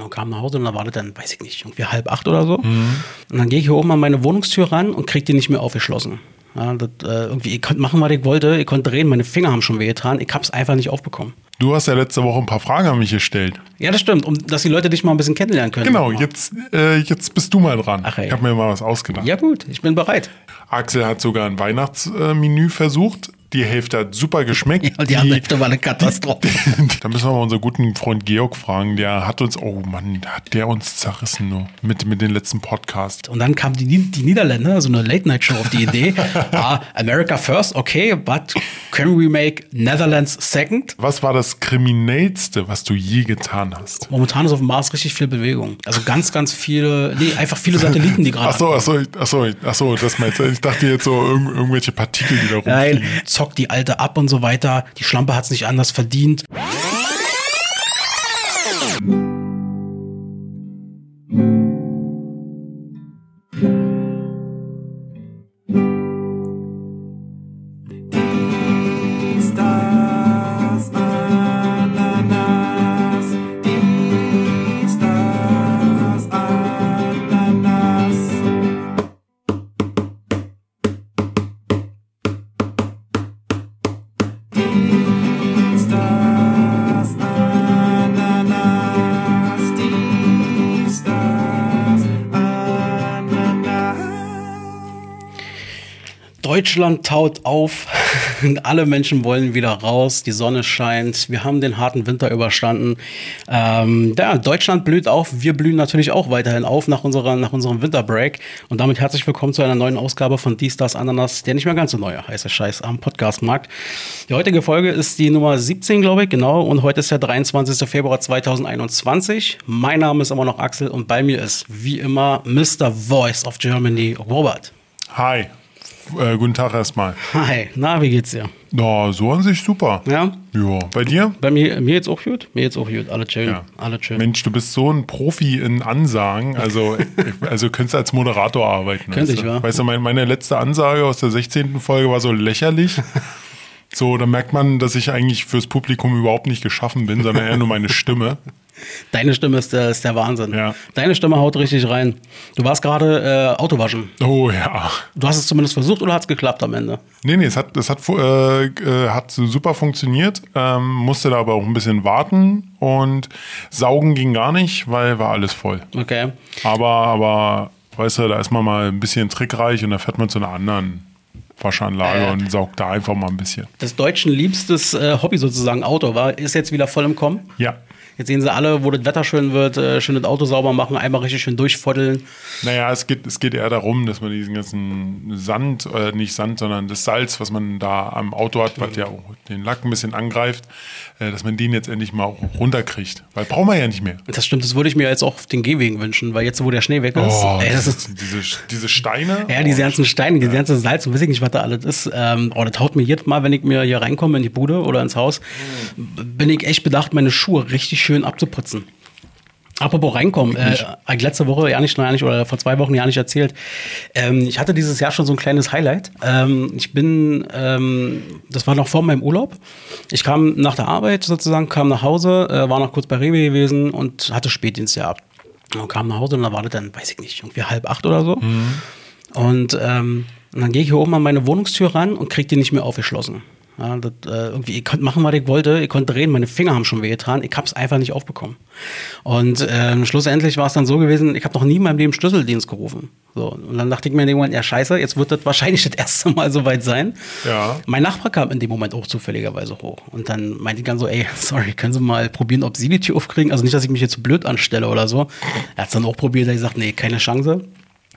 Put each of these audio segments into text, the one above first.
Und kam nach Hause und da war das dann, weiß ich nicht, irgendwie halb acht oder so. Und dann gehe ich hier oben an meine Wohnungstür ran und krieg die nicht mehr aufgeschlossen. Ja, das, äh, irgendwie, ich konnte machen, was ich wollte, ich konnte drehen, meine Finger haben schon wehgetan, ich hab's einfach nicht aufbekommen. Du hast ja letzte Woche ein paar Fragen an mich gestellt. Ja, das stimmt, um dass die Leute dich mal ein bisschen kennenlernen können. Genau, jetzt, äh, jetzt bist du mal dran. Ach, ey. ich habe mir mal was ausgedacht. Ja, gut, ich bin bereit. Axel hat sogar ein Weihnachtsmenü versucht. Die Hälfte hat super geschmeckt. Ja, und die andere Hälfte war eine Katastrophe. da müssen wir mal unseren guten Freund Georg fragen. Der hat uns, oh Mann, hat der uns zerrissen nur mit, mit den letzten Podcast. Und dann kamen die, die Niederländer, so eine Late-Night-Show auf die Idee. ah, America first, okay, but can we make Netherlands second? Was war das Kriminellste, was du je getan hast? Momentan ist auf dem Mars richtig viel Bewegung. Also ganz, ganz viele, nee, einfach viele Satelliten, die gerade. Ach so, ach so, ach so, ach so, das meinst du. Ich dachte jetzt so irg irgendwelche Partikel, die da rumfliegen. Nein, zockt die Alte ab und so weiter. Die Schlampe hat es nicht anders verdient. Deutschland taut auf. Alle Menschen wollen wieder raus. Die Sonne scheint. Wir haben den harten Winter überstanden. Ähm, ja, Deutschland blüht auf. Wir blühen natürlich auch weiterhin auf nach, unserer, nach unserem Winterbreak. Und damit herzlich willkommen zu einer neuen Ausgabe von Die Stars Ananas, der nicht mehr ganz so neue heiße Scheiß am Podcastmarkt. Die heutige Folge ist die Nummer 17, glaube ich, genau. Und heute ist der 23. Februar 2021. Mein Name ist immer noch Axel und bei mir ist wie immer Mr. Voice of Germany, Robert. Hi. Äh, guten Tag erstmal. Hi, na, wie geht's dir? Ja, so an sich super. Ja? Ja. Bei dir? Bei mir, mir jetzt auch gut? Mir jetzt auch gut. Alle chillen. Ja. Alle chillen. Mensch, du bist so ein Profi in Ansagen. Also, also könntest als Moderator arbeiten. Könnte weißt ich, du? ja. Weißt du, mein- meine letzte Ansage aus der 16. Folge war so lächerlich. So, da merkt man, dass ich eigentlich fürs Publikum überhaupt nicht geschaffen bin, sondern eher nur meine Stimme. Deine Stimme ist der, ist der Wahnsinn. Ja. Deine Stimme haut richtig rein. Du warst gerade äh, Autowaschen. Oh ja. Du hast es zumindest versucht oder hat es geklappt am Ende? Nee, nee, es hat, es hat, äh, äh, hat super funktioniert, ähm, musste da aber auch ein bisschen warten und saugen ging gar nicht, weil war alles voll. Okay. Aber, aber, weißt du, da ist man mal ein bisschen trickreich und da fährt man zu einer anderen Waschanlage Äh. und saugt da einfach mal ein bisschen. Das Deutschen liebstes äh, Hobby sozusagen, Auto, war, ist jetzt wieder voll im Kommen. Ja. Jetzt sehen sie alle, wo das Wetter schön wird, äh, schön das Auto sauber machen, einmal richtig schön durchfoddeln. Naja, es geht, es geht eher darum, dass man diesen ganzen Sand, äh, nicht Sand, sondern das Salz, was man da am Auto hat, was ja auch den Lack ein bisschen angreift, äh, dass man den jetzt endlich mal runterkriegt. Weil brauchen wir ja nicht mehr. Das stimmt, das würde ich mir jetzt auch auf den Gehwegen wünschen, weil jetzt, wo der Schnee weg ist, Oh, ey, das ist diese, diese Steine. Ja, diese oh, ganzen Steine, diese ganze Salz und weiß ich nicht, was da alles ist. Ähm, oh, das haut mir jedes Mal, wenn ich mir hier reinkomme in die Bude oder ins Haus, bin ich echt bedacht, meine Schuhe richtig schön abzuputzen. Apropos reinkommen, äh, letzte Woche ja nicht, ja nicht, oder vor zwei Wochen ja nicht erzählt. Ähm, ich hatte dieses Jahr schon so ein kleines Highlight. Ähm, ich bin, ähm, das war noch vor meinem Urlaub. Ich kam nach der Arbeit sozusagen, kam nach Hause, äh, war noch kurz bei Rewe gewesen und hatte Spätdienst gehabt. Und kam nach Hause und da war das dann, weiß ich nicht, irgendwie halb acht oder so. Und, ähm, und dann gehe ich hier oben an meine Wohnungstür ran und krieg die nicht mehr aufgeschlossen. Ja, das, äh, irgendwie, ich konnte machen, was ich wollte, ich konnte drehen, meine Finger haben schon wehgetan, ich hab's einfach nicht aufbekommen. Und ähm, schlussendlich war es dann so gewesen, ich habe noch nie in meinem Leben Schlüsseldienst gerufen. So, und dann dachte ich mir in dem Moment, ja scheiße, jetzt wird das wahrscheinlich das erste Mal soweit sein. Ja. Mein Nachbar kam in dem Moment auch zufälligerweise hoch. Und dann meinte ich dann so, ey, sorry, können Sie mal probieren, ob Sie die Tür aufkriegen? Also nicht, dass ich mich jetzt blöd anstelle oder so. Er hat es dann auch probiert, er hat gesagt, nee, keine Chance.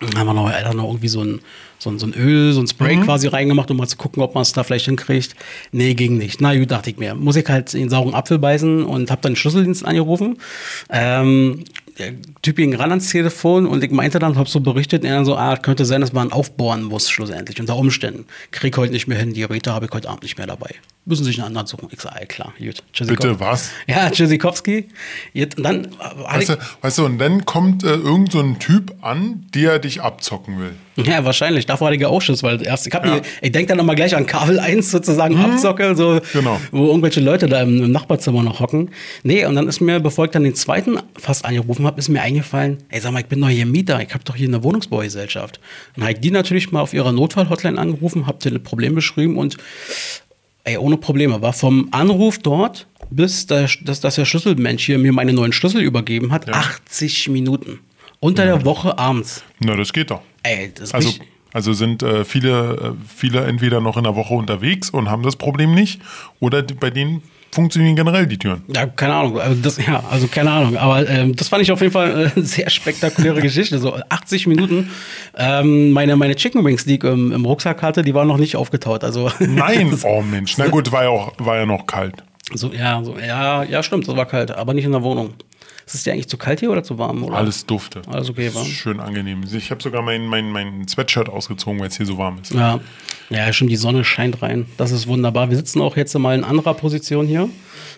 Dann haben wir noch, hat noch irgendwie so ein, so ein, so ein Öl, so ein Spray quasi reingemacht, um mal zu gucken, ob man es da vielleicht hinkriegt. Nee, ging nicht. Na gut, dachte ich mir. Muss ich halt in den sauren Apfel beißen und habe dann den Schlüsseldienst angerufen. Ähm, der Typ ging ran ans Telefon und ich meinte dann, hab so berichtet, und er dann so, ah, könnte sein, dass man aufbohren muss schlussendlich, unter Umständen. Krieg heute nicht mehr hin, die Geräte habe ich heute Abend nicht mehr dabei. Müssen sich einen anderen suchen. Ich sage, klar, gut. Bitte, was? Ja, Tschüssikowski. Jetzt, und dann äh, Weißt du, weißt du, und dann kommt äh, irgend so ein Typ an, der dich abzocken will. Ja, wahrscheinlich. Davor hatte ich ja auch Schiss, weil erst, ich, hab Ja. mir, ich denke dann immer gleich an Kabel 1 sozusagen abzocke, so, Genau. wo irgendwelche Leute da im, im Nachbarzimmer noch hocken. Nee, und dann ist mir, bevor ich dann den zweiten fast angerufen habe, ist mir eingefallen, ey, sag mal, ich bin doch hier Mieter, ich habe doch hier eine Wohnungsbaugesellschaft. Dann habe ich die natürlich mal auf ihrer Notfall-Hotline angerufen, habe dir ein Problem beschrieben und ey, ohne Probleme. War vom Anruf dort bis der, dass, dass der Schlüsselmensch hier mir meine neuen Schlüssel übergeben hat, 80 Minuten. Unter der Woche abends. Na, das geht doch. Ey, das Also, richtig- also sind äh, viele, äh, viele entweder noch in der Woche unterwegs und haben das Problem nicht, oder bei denen funktionieren generell die Türen. Ja, keine Ahnung. Also das, ja, also keine Ahnung. Aber ähm, das fand ich auf jeden Fall äh, eine sehr spektakuläre Geschichte. So 80 Minuten. Ähm, meine, meine Chicken Wings, die ich ähm, im Rucksack hatte, die waren noch nicht aufgetaut. Also Nein, oh Mensch. Na gut, war ja, auch, war ja noch kalt. so, ja, so, ja, ja, stimmt. Das war kalt, aber nicht in der Wohnung. Ist es dir eigentlich zu kalt hier oder zu warm? Oder? Alles dufte. Alles okay, war. Schön angenehm. Ich habe sogar mein, mein, mein Sweatshirt ausgezogen, weil es hier so warm ist. Ja. ja, stimmt. Die Sonne scheint rein. Das ist wunderbar. Wir sitzen auch jetzt mal in anderer Position hier.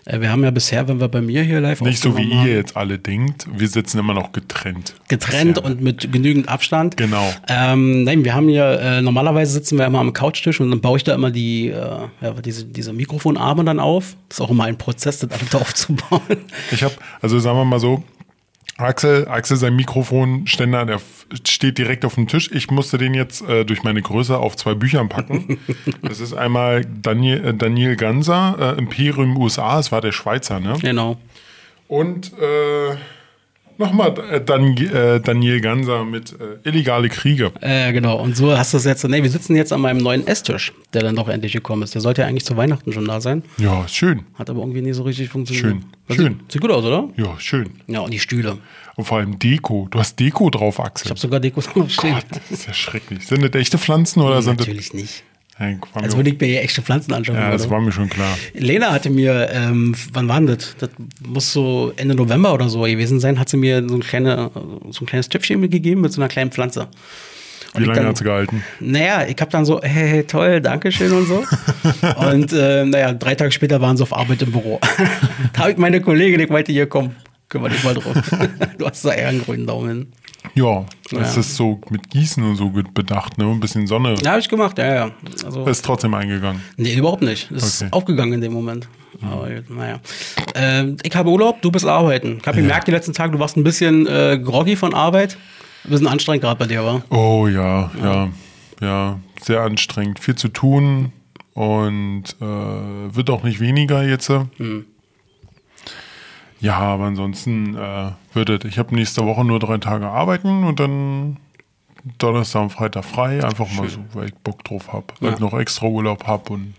Äh, wir haben ja bisher, wenn wir bei mir hier live Nicht so wie haben, ihr jetzt alle denkt. Wir sitzen immer noch getrennt. getrennt Bisher. und mit genügend Abstand. Genau. Ähm, nein, wir haben hier, äh, normalerweise sitzen wir immer am Couchtisch und dann baue ich da immer die, äh, ja, diese, diese Mikrofonarme dann auf. Das ist auch immer ein Prozess, das alles aufzubauen. Ich habe, also sagen wir mal so, Axel, Axel, sein Mikrofonständer, der steht direkt auf dem Tisch. Ich musste den jetzt äh, durch meine Größe auf zwei Büchern packen. Das ist einmal Daniel, äh, Daniel Ganser, äh, Imperium USA, es war der Schweizer, ne? genau. Und äh, nochmal äh, Dan, äh, Daniel Ganser mit äh, Illegale Kriege. Äh, genau. Und so hast du es jetzt. Nee, wir sitzen jetzt an meinem neuen Esstisch, der dann doch endlich gekommen ist. Der sollte ja eigentlich zu Weihnachten schon da sein. Ja, ist schön. Hat aber irgendwie nie so richtig funktioniert. Schön. Das Schön. Sieht, sieht gut aus, oder? Ja, schön. Ja, und die Stühle. Und vor allem Deko. Du hast Deko drauf, Axel. Ich habe sogar Dekos drauf stehen. Gott, das ist ja schrecklich. Sind das echte Pflanzen oder sind das. Natürlich nicht. Als würde ich mir echte Pflanzen anschauen. ja, das oder? war mir schon klar. Lena hatte mir, ähm, wann war denn das? Das muss so Ende November oder so gewesen sein, hat sie mir so ein, kleine, so ein kleines Töpfchen mitgegeben mit so einer kleinen Pflanze. Wie ich lange dann- hat sie gehalten? Naja, ich habe dann so, hey, hey, toll, Dankeschön und so. und äh, naja, drei Tage später waren sie auf Arbeit im Büro. da habe ich meine Kollegin, ich meinte, hier, komm, kümmere dich mal drauf. du hast da eher einen grünen Daumen Ja, Ja. ist so mit Gießen und so bedacht, ne? Ein bisschen Sonne. Ja, habe ich gemacht, ja, ja. Also, Ist trotzdem eingegangen. Nee, überhaupt nicht. Ist Okay. Mhm. aufgegangen in dem Moment. Aber gut, naja. Ähm, ich habe Urlaub, du bist arbeiten. Ich habe gemerkt, die letzten Tage, du warst ein bisschen äh, groggy von Arbeit. Ein bisschen anstrengend gerade bei dir, war. Oh ja, ja, ja, sehr anstrengend. Viel zu tun und äh, wird auch nicht weniger jetzt. Hm. Ja, aber ansonsten äh, wird es. Ich habe nächste Woche nur drei Tage arbeiten und dann Donnerstag und Freitag frei. Einfach mal so, weil ich Bock drauf habe. Weil ich Ja. noch extra Urlaub habe und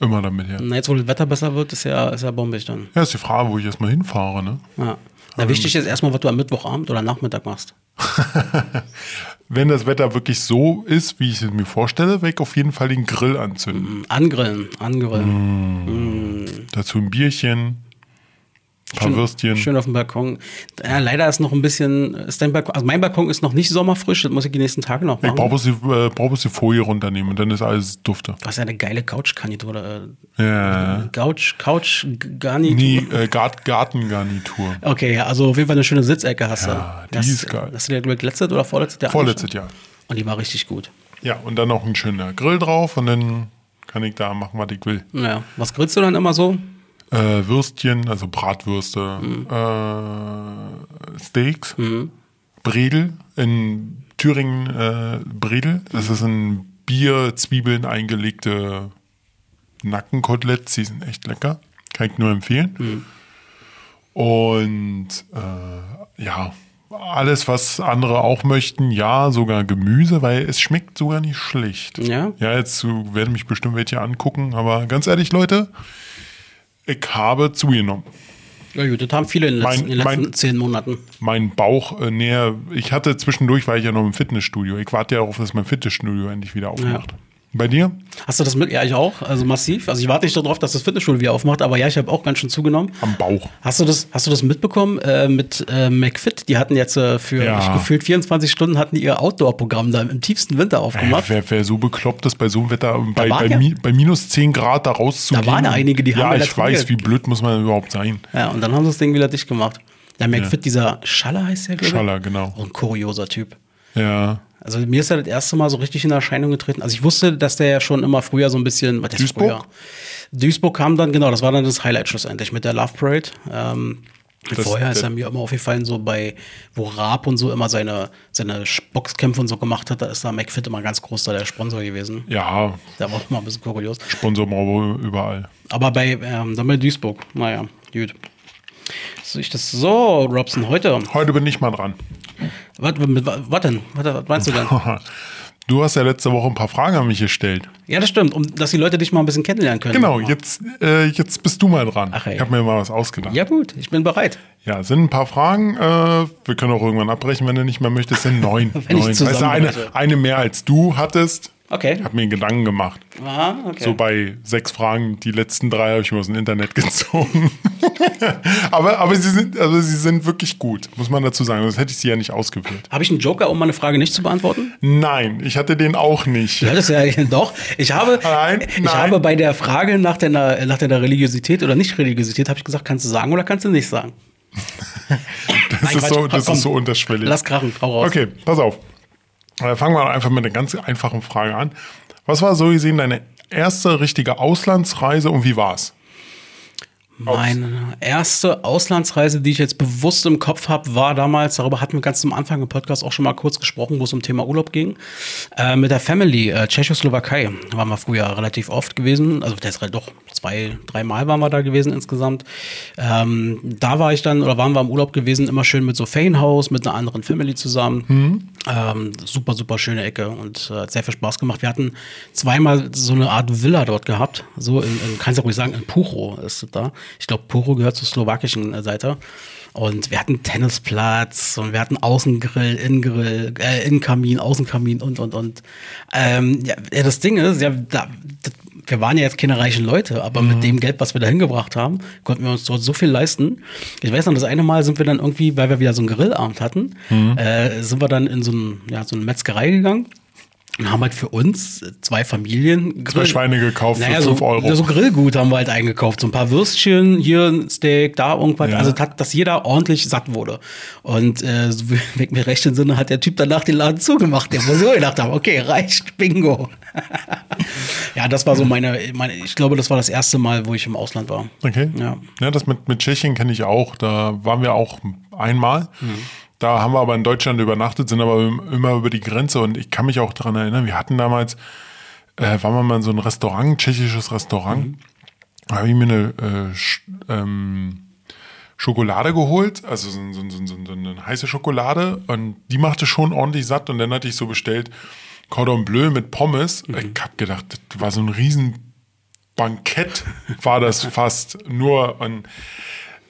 immer damit her. Na, jetzt, wo das Wetter besser wird, ist ja, ist ja bombig dann. Ja, ist die Frage, wo ich erstmal hinfahre, ne? Ja. Na, wichtig ist erstmal, was du am Mittwochabend oder Nachmittag machst. Wenn das Wetter wirklich so ist, wie ich es mir vorstelle, werde ich auf jeden Fall den Grill anzünden. Angrillen, angrillen. Dazu ein Bierchen, paar Würstchen. Schön auf dem Balkon. Ja, leider ist noch ein bisschen, ist dein Balkon, also mein Balkon ist noch nicht sommerfrisch, das muss ich die nächsten Tage noch Ich machen. brauche bloß, die, äh, brauch die Folie runternehmen und dann ist alles dufte. Du hast ja eine geile Couch-Garnitur. Ja. Äh, Couch, Couch-Garnitur. Nie, äh, Gart Gartengarnitur. Okay, ja, also auf jeden Fall eine schöne Sitzecke hast du. Ja, die hast, ist geil. Hast du dir ich, letztes oder vorletztes Jahr Vorletztes Jahr. Und die war richtig gut. Ja, und dann noch ein schöner Grill drauf und dann kann ich da machen, was ich will. Ja. Was grillst du dann immer so? Äh, Würstchen, also Bratwürste, äh, Steaks, Bredel, in Thüringen äh, Bredel. Das ist ein Bier, Zwiebeln eingelegte Nackenkoteletts, die sind echt lecker. Kann ich nur empfehlen. Und äh, ja, alles, was andere auch möchten, ja, sogar Gemüse, weil es schmeckt sogar nicht schlecht. Ja? Ja, jetzt werden mich bestimmt welche angucken, aber ganz ehrlich, Leute, ich habe zugenommen. Ja gut, das haben viele in den Mein- letzten, in den letzten mein- zehn Monaten. Mein Bauch äh, näher, ich hatte zwischendurch, war ich ja noch im Fitnessstudio. Ich warte ja darauf, dass mein Fitnessstudio endlich wieder aufmacht. Bei dir? Hast du das mit? Ja, ich auch. Also massiv. Also ich warte nicht darauf, dass das Fitnessstudio wieder aufmacht, aber ja, ich habe auch ganz schön zugenommen. Am Bauch. Hast du das, hast du das mitbekommen äh, mit äh, McFit? Die hatten jetzt äh, für Ja. ich, gefühlt 24 Stunden hatten die ihr Outdoor-Programm da im tiefsten Winter Äh, aufgemacht. wer, wer so bekloppt ist bei so einem Wetter, bei, bei, ja- mi, bei minus 10 Grad da rauszugehen. Da waren ja einige, die haben Ja, ja ich weiß, wie blöd muss man überhaupt sein. Ja, und dann haben sie das Ding wieder dicht gemacht. Der McFit, dieser Schaller heißt der, glaube ich. Schaller, genau. Auch ein kurioser Typ. Ja. Also mir ist er das erste Mal so richtig in Erscheinung getreten. Also ich wusste, dass der ja schon immer früher so ein bisschen. Was heißt Duisburg? früher? Duisburg kam dann, genau, das war dann das Highlight schlussendlich mit der Love Parade. Ähm, Das- vorher ist er mir immer aufgefallen, so bei, wo Raab und so immer seine, seine Boxkämpfe und so gemacht hat, da ist da McFit immer ganz groß da der Sponsor gewesen. Ja, Der war auch mal ein bisschen kurios. Sponsor überall. Aber bei, ähm, dann bei Duisburg, naja, gut. Sehe ich das so, Robson, heute. Heute bin ich mal dran. Was, was denn? Was, was meinst du denn? Du hast ja letzte Woche ein paar Fragen an mich gestellt. Ja, das stimmt, um, dass die Leute dich mal ein bisschen kennenlernen können. Genau, jetzt, äh, jetzt bist du mal dran. Ach, ey. ich habe mir mal was ausgedacht. Ja, gut, ich bin bereit. Ja, es sind ein paar Fragen. Äh, wir können auch irgendwann abbrechen, wenn du nicht mehr möchtest. Es sind neun. Neun. Weißt du, eine, zusammenbreche. eine mehr als du hattest. Okay. Ich habe mir Gedanken gemacht. Aha, okay. So bei sechs Fragen, die letzten drei habe ich mir aus dem Internet gezogen. aber, aber, sie sind, also sie sind wirklich gut, muss man dazu sagen. Sonst hätte ich sie ja nicht ausgewählt. Habe ich einen Joker, um meine Frage nicht zu beantworten? Nein, ich hatte den auch nicht. Ja, das ist ja doch. Ich habe, Nein, ich nein. habe bei der Frage nach deiner, nach deiner Religiosität oder Nicht-Religiosität, habe ich gesagt, kannst du sagen oder kannst du nicht sagen? Das, Nein, ist, so, das komm. ist so unterschwellig. Lass krachen, hau raus. Okay, pass auf. Äh, Fangen wir einfach mit einer ganz einfachen Frage an. Was war so gesehen deine erste richtige Auslandsreise und wie war's? Meine erste Auslandsreise, die ich jetzt bewusst im Kopf habe, war damals, darüber hatten wir ganz am Anfang im Podcast auch schon mal kurz gesprochen, wo es um Thema Urlaub ging, äh, mit der Family, äh, Tschechoslowakei, waren wir früher relativ oft gewesen, also das doch zwei, dreimal waren wir da gewesen insgesamt. Ähm, da war ich dann, oder waren wir im Urlaub gewesen, immer schön mit so Ferienhaus, mit einer anderen Family zusammen. Ähm, super, super schöne Ecke und äh, hat sehr viel Spaß gemacht. Wir hatten zweimal so eine Art Villa dort gehabt, so in, in kannst du ruhig sagen, in Pucho ist da. Ich glaube, Pucho gehört zur slowakischen äh, Seite. Und wir hatten Tennisplatz und wir hatten Außengrill, Innengrill, äh, Innenkamin, Außenkamin und, und, und. Ähm, ja, das Ding ist, ja, da, das, wir waren ja jetzt keine reichen Leute, aber mit dem Geld, was wir da hingebracht haben, konnten wir uns dort so viel leisten. Ich weiß noch, das eine Mal sind wir dann irgendwie, weil wir wieder so einen Grillabend hatten, äh, sind wir dann in so, ein, ja, so eine Metzgerei gegangen. Und haben halt für uns zwei Familien Zwei Schweine gekauft für naja, fünf so, Euro. So Grillgut haben wir halt eingekauft. So ein paar Würstchen, hier ein Steak, da irgendwas. Ja. Also, hat, dass jeder ordentlich satt wurde. Und äh, so wie ich mir recht entsinne, hat der Typ danach den Laden zugemacht. Der wo sie auch gedacht haben, okay, reicht, bingo. ja, das war so meine, meine, ich glaube, das war das erste Mal, wo ich im Ausland war. Okay. Ja. ja das mit, mit Tschechien kenne ich auch. Da waren wir auch einmal. Mhm. Da haben wir aber in Deutschland übernachtet, sind aber immer über die Grenze. Und ich kann mich auch daran erinnern, wir hatten damals, äh, waren wir mal in so ein Restaurant, ein tschechisches Restaurant. Mhm. Da habe ich mir eine äh, Sch- ähm, Schokolade geholt, also so, so, so, so, so eine heiße Schokolade. Und die machte schon ordentlich satt. Und dann hatte ich so bestellt Cordon Bleu mit Pommes. Mhm. Ich habe gedacht, das war so ein riesen Bankett war das fast nur und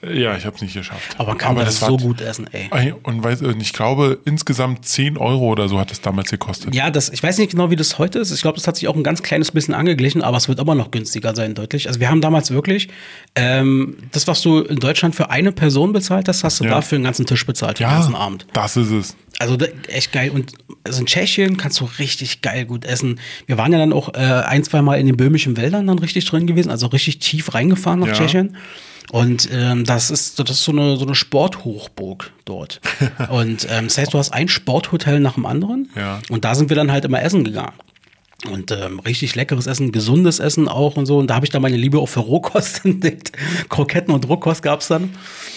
ja, ich habe es nicht geschafft. Aber man kann das, war- so gut essen, ey. Und weiß, und ich glaube, insgesamt 10 Euro oder so hat es damals gekostet. Ja, das, ich weiß nicht genau, wie das heute ist. Ich glaube, das hat sich auch ein ganz kleines bisschen angeglichen, aber es wird immer noch günstiger sein, deutlich. Also wir haben damals wirklich, ähm, das, was du in Deutschland für eine Person bezahlt hast, hast du Ja. da für den ganzen Tisch bezahlt, für den Ja, ganzen Abend. das ist es. Also echt geil. Und also in Tschechien kannst du richtig geil gut essen. Wir waren ja dann auch äh, ein, zwei Mal in den böhmischen Wäldern dann richtig drin gewesen, also richtig tief reingefahren nach Ja. Tschechien. Und ähm, das ist das ist so eine so eine Sporthochburg dort. und ähm, das heißt, du hast ein Sporthotel nach dem anderen. Ja. Und da sind wir dann halt immer essen gegangen. Und ähm, richtig leckeres Essen, gesundes Essen auch und so. Und da habe ich dann meine Liebe auch für Rohkost entdeckt. Kroketten und Rohkost gab's dann.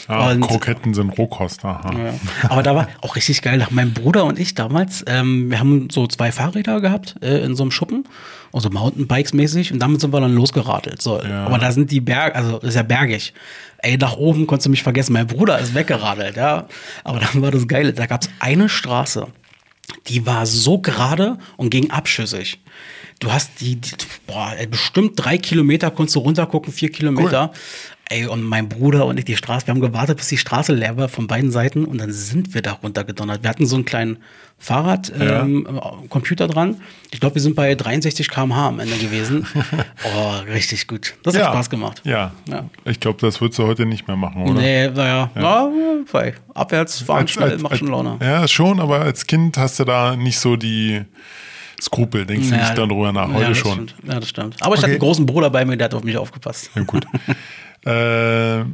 Ja, und, Kroketten sind Rohkost. Aha. ja. Aber da war auch richtig geil. Nach meinem Bruder und ich damals, ähm, wir haben so zwei Fahrräder gehabt äh, in so einem Schuppen, also Mountainbikes mäßig, und damit sind wir dann losgeradelt. So. Ja. Aber da sind die Berge, also ist ja bergig. Ey, nach oben konntest du mich vergessen. Mein Bruder ist weggeradelt, ja. Aber dann war das Geile. Da gab's eine Straße, die war so gerade und ging abschüssig. Du hast die, die boah, bestimmt drei Kilometer konntest du runtergucken, vier Kilometer. Ey, und mein Bruder und ich die Straße, wir haben gewartet, bis die Straße leer war von beiden Seiten und dann sind wir da runtergedonnert. Wir hatten so einen kleinen Fahrrad, Ja. ähm, äh, Computer dran. Ich glaube, wir sind bei 63 km/h am Ende gewesen. oh, richtig gut. Das hat Spaß gemacht. Ja. Ja. Ich glaube, das würdest du heute nicht mehr machen, oder? Nee, naja, ja. ja, abwärts fahren Als- schnell, als- macht schon Laune. Ja, schon, aber als Kind hast du da nicht so die Skrupel, denkst du Ja, nicht darüber nach. ja, Heute schon. Stimmt. Ja, das stimmt. Aber ich hatte Okay. einen großen Bruder bei mir, der hat auf mich aufgepasst. Ja, gut. äh,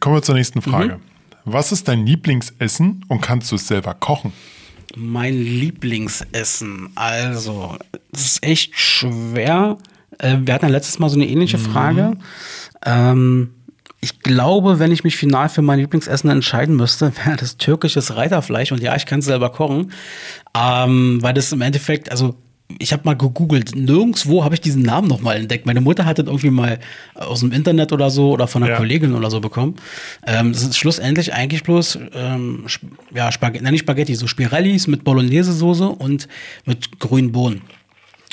kommen wir zur nächsten Frage. Mhm. Was ist dein Lieblingsessen und kannst du es selber kochen? Mein Lieblingsessen. Also, das ist echt schwer. Äh, wir hatten ja letztes Mal so eine ähnliche Frage. Ähm, ich glaube, wenn ich mich final für mein Lieblingsessen entscheiden müsste, wäre das türkisches Reiterfleisch. Und ja, ich kann es selber kochen. Ähm, weil das im Endeffekt, also ich habe mal gegoogelt, nirgendwo habe ich diesen Namen noch mal entdeckt. Meine Mutter hat das irgendwie mal aus dem Internet oder so oder von einer Ja. Kollegin oder so bekommen. Ähm, das ist schlussendlich eigentlich bloß ähm, ja, Spaghetti, nein, nicht Spaghetti, so Spirellis mit Bolognese-Soße und mit grünen Bohnen.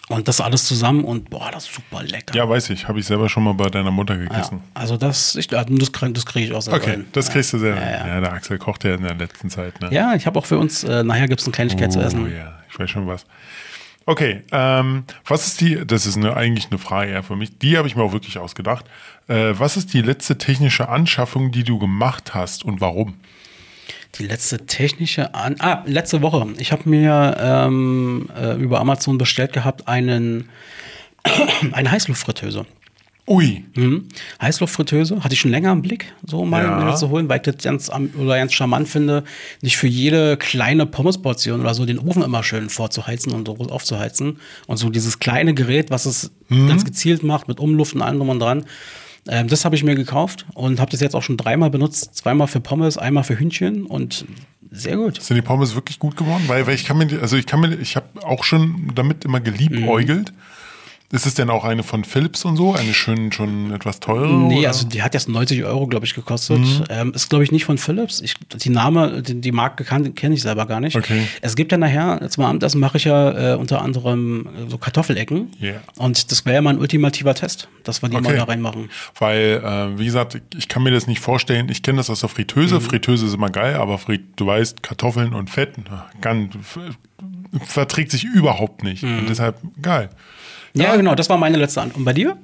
Und das alles zusammen und boah, das ist super lecker. Ja, weiß ich. Habe ich selber schon mal bei deiner Mutter Ja, gegessen. also das, ich, ja, das, das kriege ich auch selber Okay, hin. das kriegst du selber. Ja, Ja, ja. der Axel kocht ja in der letzten Zeit. Ne? Ja, ich habe auch für uns, äh, nachher gibt es eine Kleinigkeit zu essen. Oh, ja, ich weiß schon was. Okay, ähm, was ist die, das ist eine, eigentlich eine Frage eher für mich, die habe ich mir auch wirklich ausgedacht. Äh, was ist die letzte technische Anschaffung, die du gemacht hast und warum? Die letzte technische An Ah, letzte Woche. Ich habe mir ähm, äh, über Amazon bestellt gehabt einen eine Heißluftfritteuse. Ui, Mhm. Heißluftfritteuse hatte ich schon länger im Blick, so mal Ja. mir zu holen, weil ich das ganz, oder ganz charmant finde, nicht für jede kleine Pommesportion oder so den Ofen immer schön vorzuheizen und so aufzuheizen. Und so dieses kleine Gerät, was es Mhm. ganz gezielt macht, mit Umluft und allem drum und dran. Ähm, das habe ich mir gekauft und habe das jetzt auch schon dreimal benutzt. Zweimal für Pommes, einmal für Hühnchen und sehr gut. sind die Pommes wirklich gut geworden? Weil, weil ich kann mir, also ich kann mir, ich habe auch schon damit immer geliebäugelt. Ist es denn auch eine von Philips und so? Eine schön, schon etwas teure? Nee, oder? also die hat jetzt 90 Euro, glaube ich, gekostet. Mhm. Ähm, ist, glaube ich, nicht von Philips. Ich, die Name, die, die Marke kenne ich selber gar nicht. Okay. Es gibt ja nachher, jetzt mal Abendessen mache ich ja äh, unter anderem äh, so Kartoffelecken. Ja. Und das wäre ja mal ein ultimativer Test, dass wir die mal Okay. da reinmachen. Weil, äh, wie gesagt, ich kann mir das nicht vorstellen. Ich kenne das aus der Mhm. Fritteuse. Fritteuse ist immer geil, aber Frit du weißt, Kartoffeln und Fett na, ganz, verträgt sich überhaupt nicht. Mhm. Und deshalb geil. Ja, genau, das war meine letzte Antwort. Und bei dir?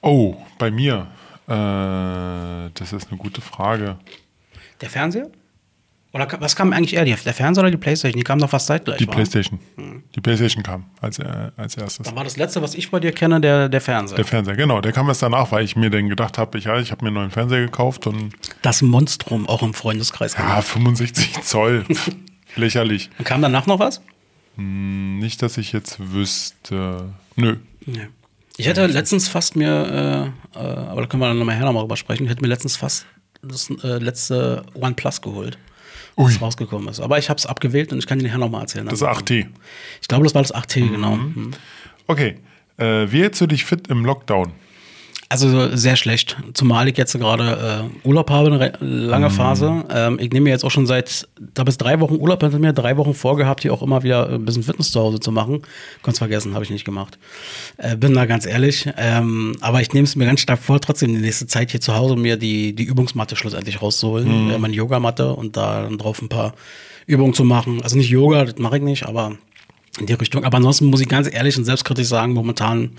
Oh, bei mir. Äh, das ist eine gute Frage. Der Fernseher? Oder was kam eigentlich eher? Der Fernseher oder die Playstation? Die kamen doch fast zeitgleich. Die wa? Playstation. Mhm. Die Playstation kam als, äh, als erstes. Dann war das letzte, was ich bei dir kenne, der, der Fernseher. Der Fernseher, genau. Der kam erst danach, weil ich mir dann gedacht habe, ich, ja, ich habe mir einen neuen Fernseher gekauft und das Monstrum, auch im Freundeskreis. ja, 65 Zoll. Lächerlich. Und kam danach noch was? Nicht, dass ich jetzt wüsste. Nö. Ja. Ich hätte letztens fast mir, äh, äh, aber da können wir dann nochmal her nochmal drüber sprechen, ich hätte mir letztens fast das äh, letzte OnePlus geholt, Ui. das rausgekommen ist. Aber ich habe es abgewählt und ich kann dir nachher nochmal erzählen. Das ist 8T. Ich glaube, das war das 8T, genau. Mhm. Okay. Äh, wie hältst du dich fit im Lockdown? Also sehr schlecht, zumal ich jetzt gerade äh, Urlaub habe, eine lange Phase. Ähm, ich nehme mir jetzt auch schon seit, da bis drei Wochen Urlaub hinter mir, drei Wochen vorgehabt, hier auch immer wieder ein bisschen Fitness zu Hause zu machen. Konnt's vergessen, habe ich nicht gemacht. Äh, bin da ganz ehrlich. Ähm, aber ich nehme es mir ganz stark vor, trotzdem die nächste Zeit hier zu Hause mir die, die Übungsmatte schlussendlich rauszuholen, äh, meine Yogamatte und da dann drauf ein paar Übungen zu machen. Also nicht Yoga, das mache ich nicht, aber in die Richtung. Aber ansonsten muss ich ganz ehrlich und selbstkritisch sagen, momentan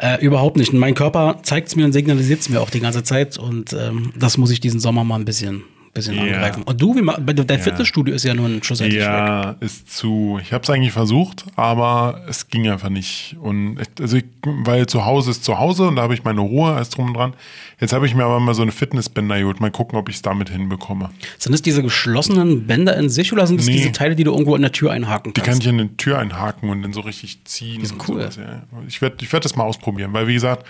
äh, überhaupt nicht. Und mein Körper zeigt es mir und signalisiert es mir auch die ganze Zeit. Und ähm, das muss ich diesen Sommer mal ein bisschen, bisschen Ja. angreifen. Und du, wie dein Fitnessstudio ist ja nun schlussendlich weg. Ja, ist zu. Ich habe es eigentlich versucht, aber es ging einfach nicht. Und also ich, weil zu Hause ist zu Hause und da habe ich meine Ruhe, alles drum und dran. Jetzt habe ich mir aber mal so eine Fitnessbänder geholt. Mal gucken, ob ich es damit hinbekomme. Sind es diese geschlossenen Bänder in sich oder sind es Nee. diese Teile, die du irgendwo in der Tür einhaken Die kannst? kann ich in eine Tür einhaken und dann so richtig ziehen. Die sind cool. Ja. Ich werde ich werd das mal ausprobieren, weil wie gesagt,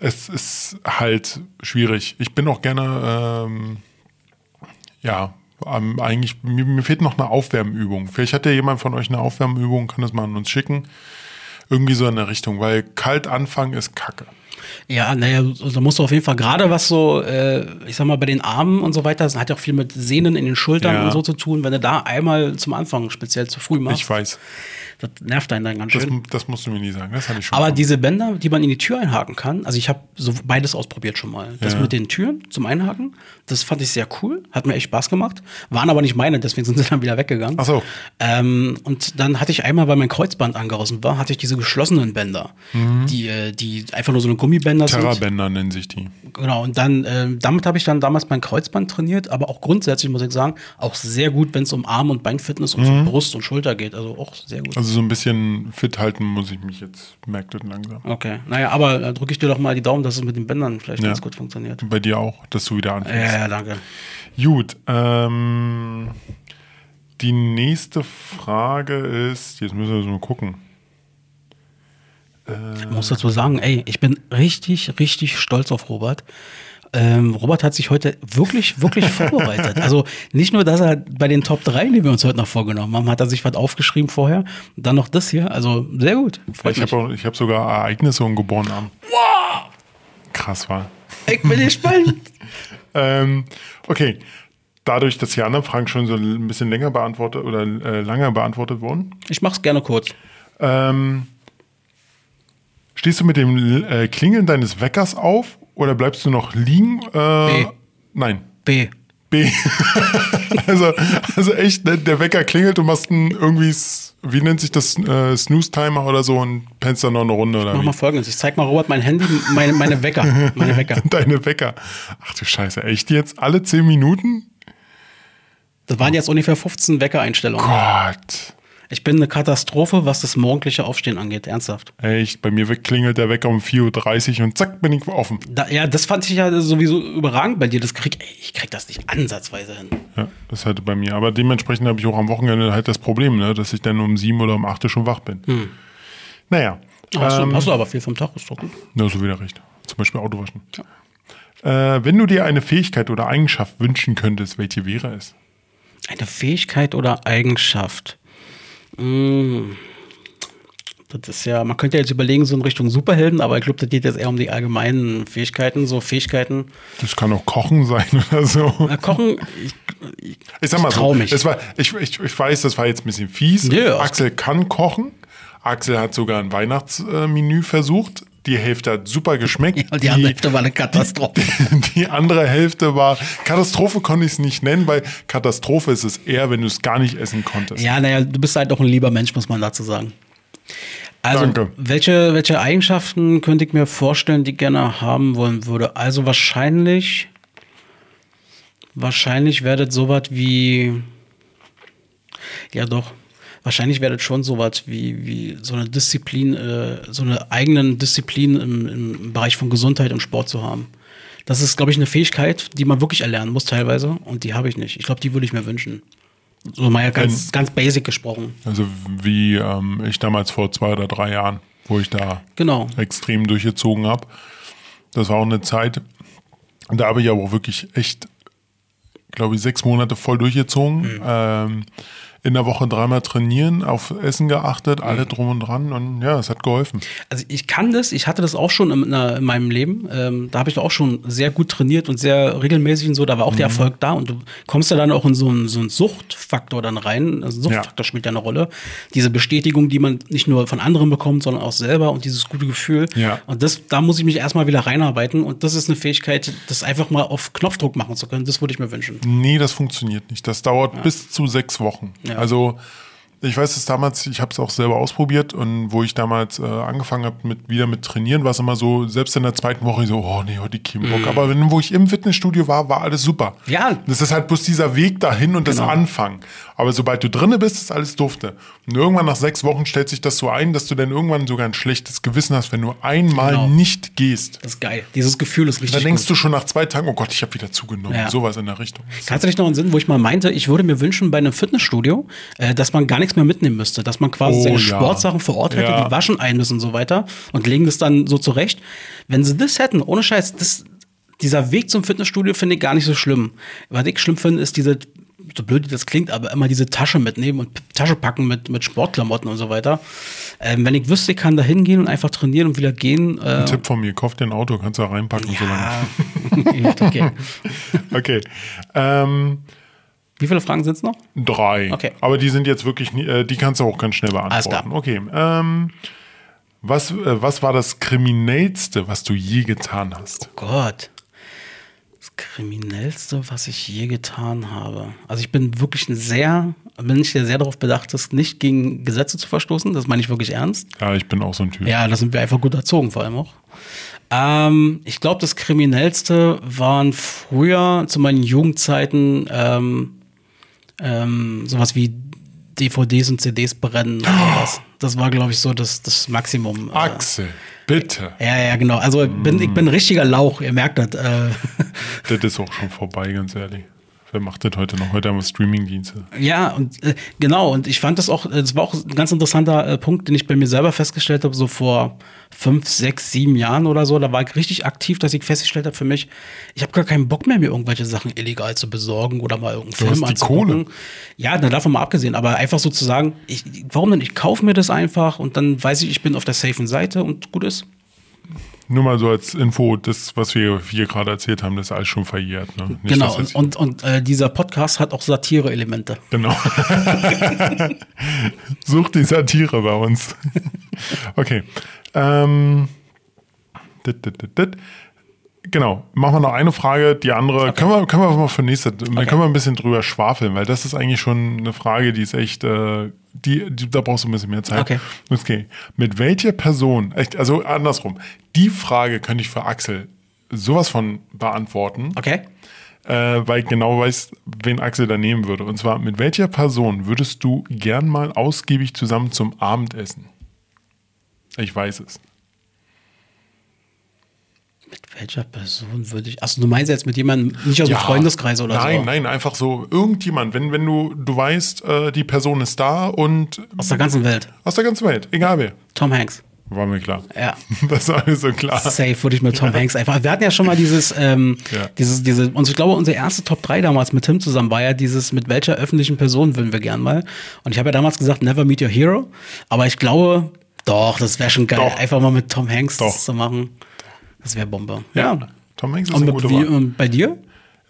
es ist halt schwierig. Ich bin auch gerne, ähm, ja, ähm, eigentlich, mir, mir fehlt noch eine Aufwärmübung. Vielleicht hat ja jemand von euch eine Aufwärmübung, kann das mal an uns schicken. Irgendwie so in der Richtung, weil kalt anfangen ist kacke. Ja, naja, da musst du auf jeden Fall gerade was so, äh, ich sag mal, bei den Armen und so weiter, das hat ja auch viel mit Sehnen in den Schultern Ja. und so zu tun. Wenn du da einmal zum Anfang speziell zu früh machst, Ich weiß. Das nervt einen dann ganz Das, schön. das musst du mir nie sagen. Das hatte ich schon. Aber mal. diese Bänder, die man in die Tür einhaken kann, also ich habe so beides ausprobiert schon mal. Das Ja. mit den Türen zum Einhaken, das fand ich sehr cool, hat mir echt Spaß gemacht. Waren aber nicht meine, deswegen sind sie dann wieder weggegangen. Ach so. Ähm, und dann hatte ich einmal, weil mein Kreuzband angerissen war, hatte ich diese geschlossenen Bänder, die, äh, die einfach nur so eine Gummibänder sind. Terrabänder nennen sich die. Genau, und dann, ähm, damit habe ich dann damals mein Kreuzband trainiert, aber auch grundsätzlich muss ich sagen, auch sehr gut, wenn es um Arm- und Beinfitness und so Brust und Schulter geht. Also auch sehr gut. Also so ein bisschen fit halten muss ich mich jetzt, merkt das langsam. Okay, naja, aber äh, drücke ich dir doch mal die Daumen, dass es mit den Bändern vielleicht Ja. ganz gut funktioniert. Bei dir auch, dass du wieder anfängst. Ja, ja, danke. Gut, ähm, die nächste Frage ist, jetzt müssen wir so mal gucken. Ich muss dazu sagen, ey, ich bin richtig, richtig stolz auf Robert. Ähm, Robert hat sich heute wirklich, wirklich vorbereitet. Also nicht nur, dass er bei den Top 3, die wir uns heute noch vorgenommen haben, hat er sich was aufgeschrieben vorher. Dann noch das hier. Also sehr gut. Freut Ich habe hab sogar Ereignisse und Geburtenabend. Wow! Krass war. Ich bin gespannt. Ähm, okay. Dadurch, dass die anderen Fragen schon so ein bisschen länger beantwortet oder äh, lange beantwortet wurden, Ich mach's gerne kurz. ähm, stehst du mit dem äh, Klingeln deines Weckers auf oder bleibst du noch liegen? Äh, B. Nein. B. B. also, also echt, ne, der Wecker klingelt, du machst einen irgendwie, wie nennt sich das, äh, Snooze-Timer oder so und pennst dann noch eine Runde oder Mach wie? mal folgendes. Ich zeig mal Robert mein Handy, meine, meine Wecker. Meine Wecker. Deine Wecker. Ach du Scheiße, echt jetzt? Alle 10 Minuten? Das waren jetzt ungefähr 15 Weckereinstellungen. Gott. Ich bin eine Katastrophe, was das morgendliche Aufstehen angeht. Ernsthaft. Echt, bei mir klingelt der Wecker um 4.30 Uhr und zack, bin ich offen. Da, ja, das fand ich ja sowieso überragend bei dir. Das krieg, ey, ich krieg das nicht ansatzweise hin. Ja, das halt bei mir. Aber dementsprechend habe ich auch am Wochenende halt das Problem, ne, dass ich dann um 7 oder um 8 Uhr schon wach bin. Naja. Hast, ähm, du, hast du aber viel vom Tag, ist doch gut. Ja, so wieder recht. Zum Beispiel Autowaschen. Äh, wenn du dir eine Fähigkeit oder Eigenschaft wünschen könntest, welche wäre es? Eine Fähigkeit oder Eigenschaft? Mm. Das ist ja, man könnte ja jetzt überlegen, so in Richtung Superhelden, aber ich glaube, das geht jetzt eher um die allgemeinen Fähigkeiten, so Fähigkeiten. Das kann auch Kochen sein oder so. Na, Kochen, ich, ich, Ich sag mal trau so, mich. Es war, ich, ich, ich weiß, das war jetzt ein bisschen fies. Ja. Axel kann kochen. Axel hat sogar ein Weihnachtsmenü versucht. Die Hälfte hat super geschmeckt. und die andere Hälfte war eine Katastrophe. die andere Hälfte war Katastrophe konnte ich es nicht nennen, weil Katastrophe ist es eher, wenn du es gar nicht essen konntest. Ja, naja, du bist halt auch ein lieber Mensch, muss man dazu sagen. Also, Danke. Welche, welche Eigenschaften könnte ich mir vorstellen, die ich gerne haben wollen würde? Also wahrscheinlich, wahrscheinlich das sowas wie, ja doch, wahrscheinlich wäre das schon sowas wie, wie so eine Disziplin, äh, so eine eigenen Disziplin im, im Bereich von Gesundheit und Sport zu haben. Das ist, glaube ich, eine Fähigkeit, die man wirklich erlernen muss teilweise und die habe ich nicht. Ich glaube, die würde ich mir wünschen. So mal ja ganz, ganz basic gesprochen. Also wie ähm, ich damals vor zwei oder drei Jahren, wo ich da Genau. extrem durchgezogen habe. Das war auch eine Zeit, da habe ich aber auch wirklich echt, glaube ich, sechs Monate voll durchgezogen. Mhm. Ähm, in der Woche dreimal trainieren, auf Essen geachtet, Mhm. alle drum und dran und ja, es hat geholfen. Also ich kann das, ich hatte das auch schon in, in, in meinem Leben. Ähm, da habe ich auch schon sehr gut trainiert und sehr regelmäßig und so. Da war auch Mhm. der Erfolg da und du kommst ja dann auch in so einen, so einen Suchtfaktor dann rein. Also Suchtfaktor spielt ja eine Rolle. Diese Bestätigung, die man nicht nur von anderen bekommt, sondern auch selber und dieses gute Gefühl. Ja. Und das, da muss ich mich erstmal wieder reinarbeiten und das ist eine Fähigkeit, das einfach mal auf Knopfdruck machen zu können. Das würde ich mir wünschen. Nee, das funktioniert nicht. Das dauert bis zu sechs Wochen. Ja. Also ich weiß es damals, ich habe es auch selber ausprobiert und wo ich damals äh, angefangen habe mit wieder mit trainieren, war es immer so, selbst in der zweiten Woche so, oh nee, heute keinen Bock. Aber wenn, wo ich im Fitnessstudio war, war alles super. Ja. Das ist halt bloß dieser Weg dahin und das Genau. Anfangen. Aber sobald du drinne bist, ist alles dufte. Und irgendwann nach sechs Wochen stellt sich das so ein, dass du dann irgendwann sogar ein schlechtes Gewissen hast, wenn du einmal Genau. nicht gehst. Das ist geil. Dieses Gefühl ist richtig Dann denkst gut. du schon nach zwei Tagen, oh Gott, ich habe wieder zugenommen. Ja. Sowas in der Richtung. Kannst du dich noch entsinnen, wo ich mal meinte, ich würde mir wünschen bei einem Fitnessstudio, äh, dass man gar nichts mehr mitnehmen müsste, dass man quasi Oh, seine ja. Sportsachen vor Ort hätte, Ja. die waschen ein müssen und so weiter und legen das dann so zurecht. Wenn sie das hätten, ohne Scheiß, das, dieser Weg zum Fitnessstudio finde ich gar nicht so schlimm. Was ich schlimm finde, ist diese, so blöd wie das klingt, aber immer diese Tasche mitnehmen und Tasche packen mit, mit Sportklamotten und so weiter. Ähm, wenn ich wüsste, ich kann da hingehen und einfach trainieren und wieder gehen. Äh, Ein Tipp von mir, kauf dir ein Auto, kannst du da reinpacken ja, okay. Okay. Ähm, Wie viele Fragen sind es noch? drei. Okay. Aber die sind jetzt wirklich, äh, die kannst du auch ganz schnell beantworten. Okay. Ähm, was, äh, was war das Kriminellste, was du je getan hast? Gott. Das Kriminellste, was ich je getan habe. Also ich bin wirklich ein sehr, bin ich sehr darauf bedacht, das nicht gegen Gesetze zu verstoßen. Das meine ich wirklich ernst. Ja, ich bin auch so ein Typ. Ja, da sind wir einfach gut erzogen, vor allem auch. Ähm, ich glaube, das Kriminellste waren früher zu meinen Jugendzeiten ähm, ähm, sowas wie DVDs und CDs brennen sowas. Das war, glaube ich, so das, das Maximum. Äh, Axel, bitte. ja, ja, genau. Also ich bin, ich bin ein richtiger Lauch, ihr merkt das. Äh, Das ist auch schon vorbei, ganz ehrlich. Wer macht das heute noch? Heute haben wir Streamingdienste. Ja, und äh, genau, und ich fand das auch, das war auch ein ganz interessanter äh, Punkt, den ich bei mir selber festgestellt habe, so vor fünf, sechs, sieben Jahren oder so. Da war ich richtig aktiv, dass ich festgestellt habe für mich, ich habe gar keinen Bock mehr, mir irgendwelche Sachen illegal zu besorgen oder mal irgendeinen Du Film hast die. Kohle. Ja, na, davon mal abgesehen, aber einfach sozusagen, ich, warum denn? Ich kaufe mir das einfach und dann weiß ich, ich bin auf der safen Seite und gut ist. Nur mal so als Info, das, was wir hier gerade erzählt haben, das ist alles schon verjährt. Ne? Nicht, genau, und, und, und äh, dieser Podcast hat auch Satire-Elemente. Genau. Sucht die Satire bei uns. okay. Ähm, dit, dit, dit, dit. Genau. Machen wir noch eine Frage. Die andere können, wir, können wir mal für nächste. Dann können wir ein bisschen drüber schwafeln, weil das ist eigentlich schon eine Frage, die ist echt. Äh, die, die, da brauchst du ein bisschen mehr Zeit. Okay. Okay. Mit welcher Person, echt, also andersrum, die Frage könnte ich für Axel sowas von beantworten Okay? äh, weil ich genau weiß, wen Axel da nehmen würde. Und zwar, mit welcher Person würdest du gern mal ausgiebig zusammen zum Abendessen? Ich weiß es. Mit welcher Person würde ich. Achso, du meinst jetzt mit jemandem nicht aus dem Freundeskreis oder nein, so? Nein, nein, einfach so irgendjemand. Wenn, wenn du, du weißt, äh, die Person ist da und Aus der ganzen Welt. aus der ganzen Welt, egal wer. Tom Hanks. War mir klar. Ja. Das war mir so klar. Safe würde ich mit Tom Hanks einfach. Wir hatten ja schon mal dieses, ähm, Ja. dieses, diese, und ich glaube, unsere erste Top 3 damals mit Tim zusammen war ja dieses, mit welcher öffentlichen Person würden wir gern mal. Und ich habe ja damals gesagt, never meet your hero. Aber ich glaube, doch, das wäre schon geil, Doch. einfach mal mit Tom Hanks Doch. das zu machen. Das wäre Bombe. Ja. Tom Hanks ist Und eine mit, gute wie, Wahl. und bei dir?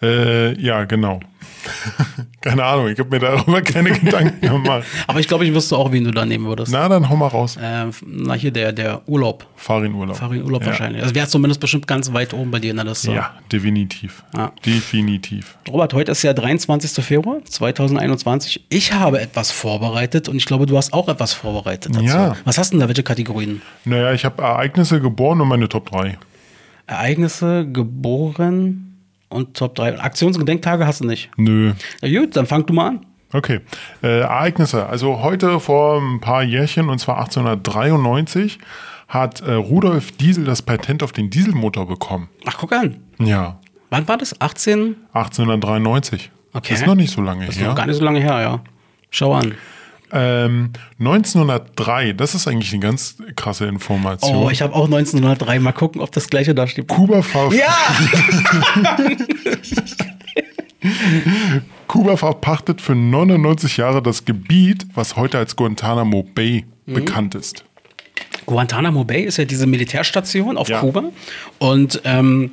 Äh, ja, genau. keine Ahnung, ich habe mir darüber keine Gedanken gemacht. Aber ich glaube, ich wüsste auch, wen du da nehmen würdest. Na, dann hau mal raus. Äh, na, hier der, der Urlaub. Fahr in Urlaub. Farin Urlaub ja. wahrscheinlich. Also wäre zumindest bestimmt ganz weit oben bei dir in der Liste. Ja, definitiv. Ja. Definitiv. Robert, heute ist ja 23. Februar 2021. Ich habe etwas vorbereitet und ich glaube, du hast auch etwas vorbereitet dazu. Ja. Was hast du denn da? Welche Kategorien? Naja, ich habe Ereignisse geboren und meine Top 3. Ereignisse, geboren und Top 3. Aktions- und Gedenktage hast du nicht. Nö. Na gut, dann fang du mal an. Okay. Äh, Ereignisse. Also heute vor ein paar Jährchen, und zwar 1893, hat äh, Rudolf Diesel das Patent auf den Dieselmotor bekommen. Ach, guck an. Ja. Wann war das? 18? 1893. Okay. Das ist noch nicht so lange Das ist her. noch gar nicht so lange her, ja. Schau an. Ähm, 1903, das ist eigentlich eine ganz krasse Information. Oh, ich habe auch 1903. Mal gucken, ob das gleiche da steht. Kuba, ver Ja! Kuba verpachtet für 99 Jahre das Gebiet, was heute als Guantanamo Bay Mhm. bekannt ist. Guantanamo Bay ist ja diese Militärstation auf Ja. Kuba. Und ähm,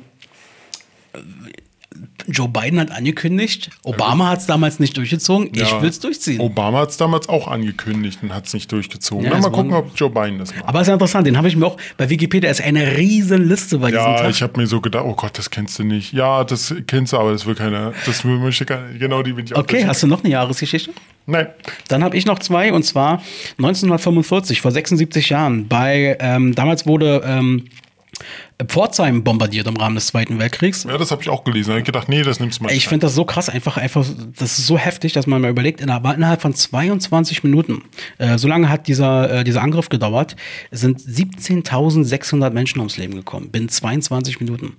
Joe Biden hat angekündigt, Obama hat es damals nicht durchgezogen, ich Ja. will es durchziehen. Obama hat es damals auch angekündigt und hat es nicht durchgezogen. Ja, Na, es mal gucken, waren- ob Joe Biden das macht. Aber ist ja interessant, den habe ich mir auch bei Wikipedia, ist eine riesen Liste bei diesem Ja, Tag. ich habe mir so gedacht, oh Gott, das kennst du nicht. Ja, das kennst du, aber das will keiner. Das will möchte keiner. Genau die bin ich auch. okay, hast du noch eine Jahresgeschichte? Nein. Dann habe ich noch zwei und zwar 1945, vor 76 Jahren. Bei ähm, damals wurde ähm, Pforzheim bombardiert im Rahmen des Zweiten Weltkriegs. Ja, das habe ich auch gelesen. Da hab ich gedacht, nee, das nimmst du mal. Ich finde das so krass, einfach, einfach, das ist so heftig, dass man mal überlegt, innerhalb von 22 Minuten, äh, so lange hat dieser, äh, dieser Angriff gedauert, sind 17.600 Menschen ums Leben gekommen, binnen 22 Minuten.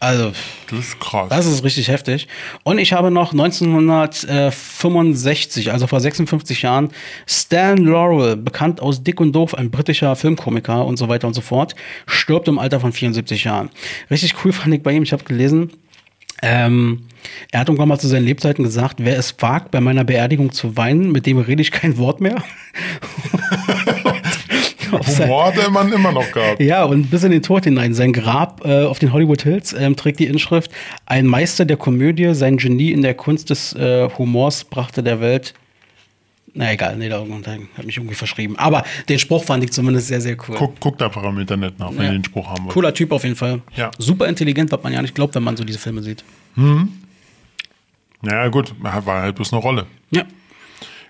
Also, das ist krass. das ist richtig heftig. Und ich habe noch 1965, also vor 56 Jahren, Stan Laurel, bekannt aus Dick und Doof, ein britischer Filmkomiker und so weiter und so fort, stirbt im Alter von 74 Jahren. Richtig cool fand ich bei ihm, ich habe gelesen, ähm, er hat irgendwann mal zu seinen Lebzeiten gesagt, wer es wagt, bei meiner Beerdigung zu weinen, mit dem rede ich kein Wort mehr. Auf sein- Humor hat der Mann immer noch gehabt. ja, und bis in den Tod hinein. Sein Grab äh, auf den Hollywood Hills ähm, trägt die Inschrift: Ein Meister der Komödie, sein Genie in der Kunst des äh, Humors brachte der Welt. Na egal, nee, da hat mich irgendwie verschrieben. Aber den Spruch fand ich zumindest sehr, sehr cool. Guckt, guckt einfach im Internet nach, wenn Ja. ihr den Spruch haben wollt. Cooler Typ auf jeden Fall. Ja. Super intelligent, was man ja nicht glaubt, wenn man so diese Filme sieht. Ja, gut, war halt bloß eine Rolle. Ja.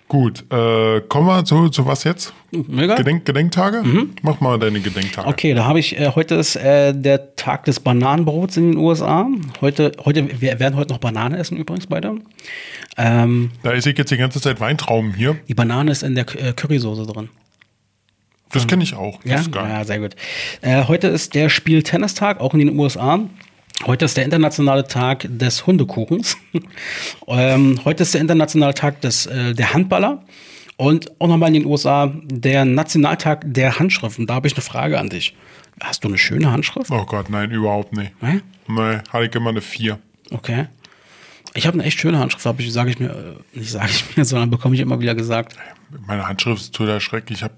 Gut, äh, kommen wir zu, zu was jetzt? Mega. Gedenk, Gedenktage? Mach mal deine Gedenktage. Okay, da habe ich, äh, heute ist äh, der Tag des Bananenbrots in den USA. Heute, heute, wir werden heute noch Banane essen übrigens beide. Ähm, Da esse ich jetzt die ganze Zeit Weintrauben hier. die Banane ist in der äh, Currysoße drin. Das kenne ich auch. Das Ja, ja sehr gut. Äh, heute ist der Spiel-Tennis-Tag, auch in den USA. Heute ist der internationale Tag des Hundekuchens. ähm, heute ist der internationale Tag des, äh, der Handballer. Und auch nochmal in den USA der Nationaltag der Handschriften. Da habe ich eine Frage an dich. Hast du eine schöne Handschrift? Oh Gott, nein, überhaupt nicht. Nee? Nee, hatte ich immer eine 4. Okay. Ich habe eine echt schöne Handschrift, habe ich, sage ich mir, äh, nicht sage ich mir, sondern bekomme ich immer wieder gesagt. Meine Handschrift ist total schrecklich. Ich habe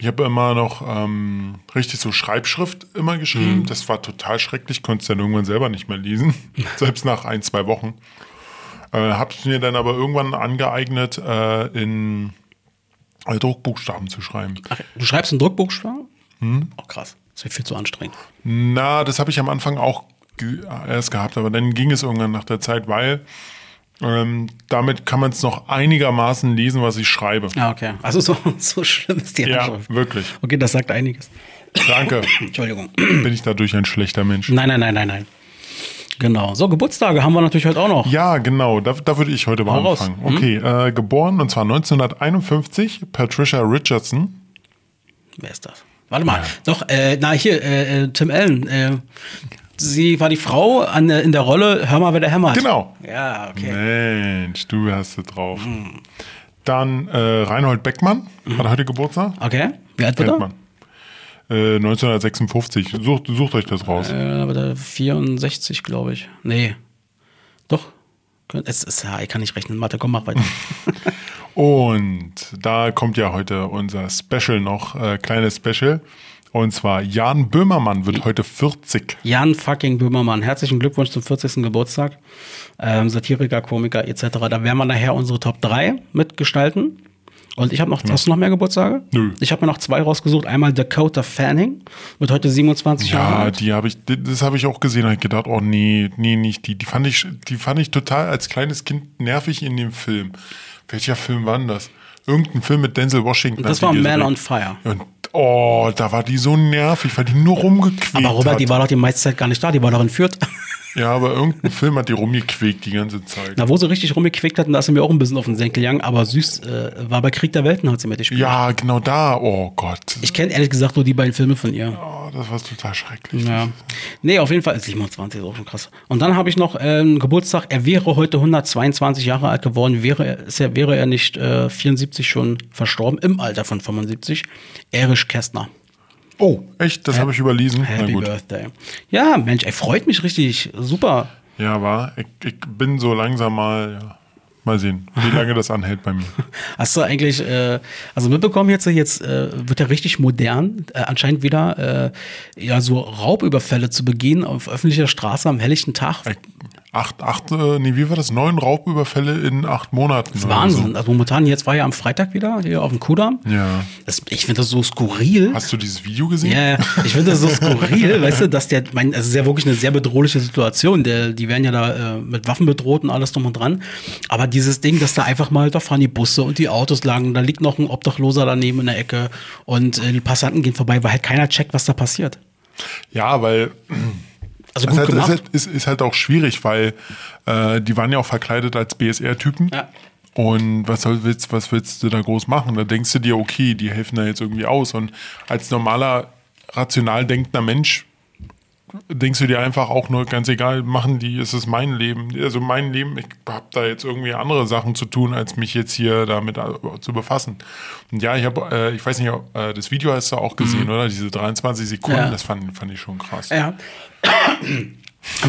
ich hab immer noch ähm, richtig so Schreibschrift immer geschrieben. Das war total schrecklich. Konnte es dann irgendwann selber nicht mehr lesen. Selbst nach ein, zwei Wochen. Äh, habe es mir dann aber irgendwann angeeignet, äh, in äh, Druckbuchstaben zu schreiben. Ach, du schreibst einen Druckbuchstaben? Oh, krass. Das wäre viel zu anstrengend. Na, das habe ich am Anfang auch ge erst gehabt, aber dann ging es irgendwann nach der Zeit, weil ähm, damit kann man es noch einigermaßen lesen, was ich schreibe. Ja, okay. Also so, so schlimm ist die Ja, Handschrift. wirklich. Okay, das sagt einiges. Danke. Entschuldigung. Bin ich dadurch ein schlechter Mensch? Nein, nein, nein, nein, nein. Genau. So, Geburtstage haben wir natürlich heute auch noch. Ja, genau. Da, da würde ich heute mal Hau raus. anfangen. Okay, äh, geboren und zwar 1951, Patricia Richardson. Wer ist das? Warte mal. Doch, äh, na hier, äh, äh, Tim Allen. Sie war die Frau an, in der Rolle Hör mal, wer der hämmert. Genau. Ja, okay. Mensch, du hast es drauf. Dann äh, Reinhold Beckmann hat heute Geburtstag. Okay. Wie alt wird er? Äh, 1956. Sucht, sucht euch das raus. Äh, aber der 64, glaube ich. Nee. Doch. Es ist, ja, ich kann nicht rechnen. Mathe, komm, mach weiter. Und da kommt ja heute unser Special noch, äh, kleines Special. Und zwar Jan Böhmermann wird heute 40. Jan fucking Böhmermann, herzlichen Glückwunsch zum 40. Geburtstag. Ähm, Satiriker, Komiker etc. Da werden wir nachher unsere Top 3 mitgestalten. Und ich habe noch, hast du noch mehr Geburtstage? Nö. Ich habe mir noch zwei rausgesucht. Einmal Dakota Fanning, wird heute 27 Jahre Ja, alt. die habe ich, das habe ich auch gesehen. Habe ich gedacht, oh nee, nee, nicht die. Die fand ich, die fand ich total als kleines Kind nervig in dem Film. Welcher Film war denn das? Irgendein Film mit Denzel Washington. Das war Man on Fire. Und oh, da war die so nervig, weil die nur rumgequält Aber Robert, hat. die war doch die meiste Zeit gar nicht da, die war doch in Fürth. ja, aber irgendein Film hat die rumgequält die ganze Zeit. Na, wo sie richtig rumgequickt hatten, da ist sie mir auch ein bisschen auf den Senkel gegangen, aber süß äh, war bei Krieg der Welten, hat sie mitgespielt. Ja, genau da. Oh Gott. Ich kenne ehrlich gesagt nur die beiden Filme von ihr. oh, das war total schrecklich. Ja. Nee, auf jeden Fall 27 ist auch schon krass. Und dann habe ich noch äh, einen Geburtstag. Er wäre heute 122 Jahre alt geworden, wäre er, er, wäre er nicht äh, 74 schon verstorben, im Alter von 75. Erich Kästner. Oh, echt? Das habe ich überlesen. Happy. Birthday. Ja, Mensch, er freut mich richtig. Super. Ja, war. Ich, ich bin so langsam mal. Ja. Mal sehen, wie lange das anhält bei mir. Hast du eigentlich, äh, also mitbekommen jetzt, jetzt äh, wird er richtig modern, äh, anscheinend wieder äh, ja so Raubüberfälle zu begehen auf öffentlicher Straße am helllichten Tag. Acht, acht, äh, nee, wie war das? Neun Raubüberfälle in acht Monaten. oder Wahnsinn. Also momentan, jetzt war ja am Freitag wieder hier auf dem Kudamm. So. Ja. Das, ich finde das so skurril. Hast du dieses Video gesehen? Ja, ja. ich finde das so skurril, weißt du, dass der, mein, also es ist ja wirklich eine sehr bedrohliche Situation. Der, die werden ja da äh, mit Waffen bedroht und alles drum und dran. Aber dieses Ding, dass da einfach mal, da fahren die Busse und die Autos lang, da liegt noch ein Obdachloser daneben in der Ecke und äh, die Passanten gehen vorbei, weil halt keiner checkt, was da passiert. Ja, weil Also gut ist, gemacht. halt, ist, ist halt auch schwierig, weil äh, die waren ja auch verkleidet als BSR-Typen. Ja. Und was, willst, was willst du da groß machen? Da denkst du dir, okay, die helfen da jetzt irgendwie aus. Und als normaler, rational denkender Mensch denkst du dir einfach auch nur, ganz egal, machen die, ist es mein Leben. Also mein Leben, ich habe da jetzt irgendwie andere Sachen zu tun, als mich jetzt hier damit äh, zu befassen. Und ja, ich habe, äh, ich weiß nicht, äh, das Video hast du auch gesehen, oder? Diese 23 Sekunden, Ja. das fand, fand ich schon krass. Ja.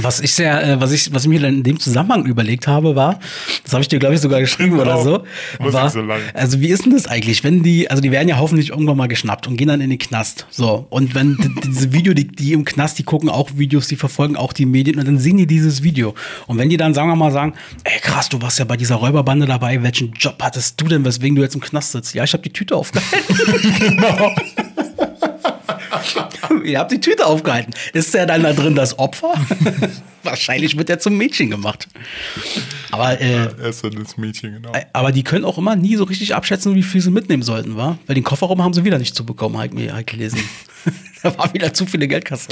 Was ich sehr, äh, was ich, was ich mir dann in dem Zusammenhang überlegt habe, war, das habe ich dir, glaube ich, sogar geschrieben oder Genau. so. Muss War, so. Also wie ist denn das eigentlich, wenn die, also die werden ja hoffentlich irgendwann mal geschnappt und gehen dann in den Knast. So. Und wenn diese Video, die, die im Knast, die gucken auch Videos, die verfolgen auch die Medien und dann sehen die dieses Video. Und wenn die dann, sagen wir mal, sagen, ey krass, du warst ja bei dieser Räuberbande dabei, welchen Job hattest du denn, weswegen du jetzt im Knast sitzt? Ja, ich habe die Tüte aufgehalten. genau. Ihr habt die Tüte aufgehalten. Ist der dann da drin das Opfer? Wahrscheinlich wird er zum Mädchen gemacht. Aber, äh, Er ist dann das Mädchen, genau. aber die können auch immer nie so richtig abschätzen, wie viel sie mitnehmen sollten, wa? Weil den Kofferraum haben sie wieder nicht zu bekommen, habe ich mir halt gelesen. da war wieder zu viele Geldkasse.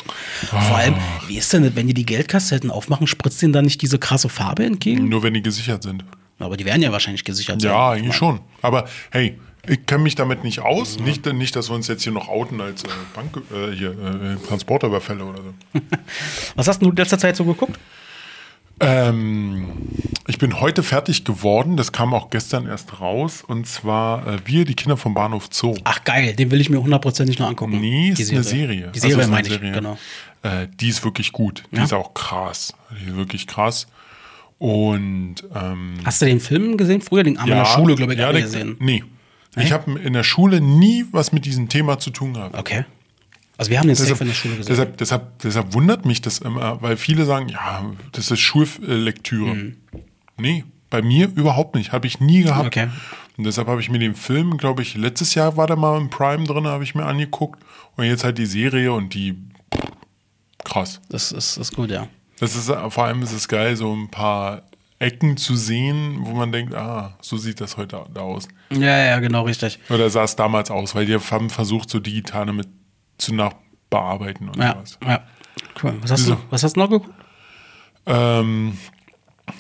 Vor allem, wie ist denn das, wenn die die Geldkasse hätten aufmachen, spritzt denen dann nicht diese krasse Farbe entgegen? Nur wenn die gesichert sind. Aber die werden ja wahrscheinlich gesichert sein. Ja, eigentlich schon. Aber hey, Ich kenne mich damit nicht aus. Nicht, nicht, dass wir uns jetzt hier noch outen als äh, Bank, äh, hier, äh, Transporterüberfälle oder so. Was hast du in letzter Zeit so geguckt? Ähm, ich bin heute fertig geworden. Das kam auch gestern erst raus. Und zwar äh, Wir, die Kinder vom Bahnhof Zoo. Ach geil, den will ich mir hundertprozentig noch angucken. Nee, Die ist eine Serie. Die Serie Also meine ich, Serie. genau. Äh, die ist wirklich gut. Die Ja? ist auch krass. Die ist wirklich krass. Und ähm, Hast du den Film gesehen früher? Den haben wir in der Schule, glaube ich, ja, der- gesehen. Nee. Ich habe in der Schule nie was mit diesem Thema zu tun gehabt. Okay. Also wir haben safe Deshalb, in der Schule gesehen. deshalb, deshalb, deshalb wundert mich das immer, weil viele sagen, ja, das ist Schullektüre. Mhm. Nee, bei mir überhaupt nicht. Habe ich nie gehabt. Okay. Und deshalb habe ich mir den Film, glaube ich, letztes Jahr war der mal im Prime drin, habe ich mir angeguckt. Und jetzt halt die Serie und die krass. das ist, ist gut, ja. Das ist vor allem ist es geil, so ein paar Ecken zu sehen, wo man denkt, ah, so sieht das heute da aus. Ja, ja, genau, richtig. Oder sah es damals aus, weil die haben versucht, so digital damit zu nachbearbeiten und Ja, sowas. ja. Cool. Was hast, du, Wieso? was hast du noch geguckt? Ähm,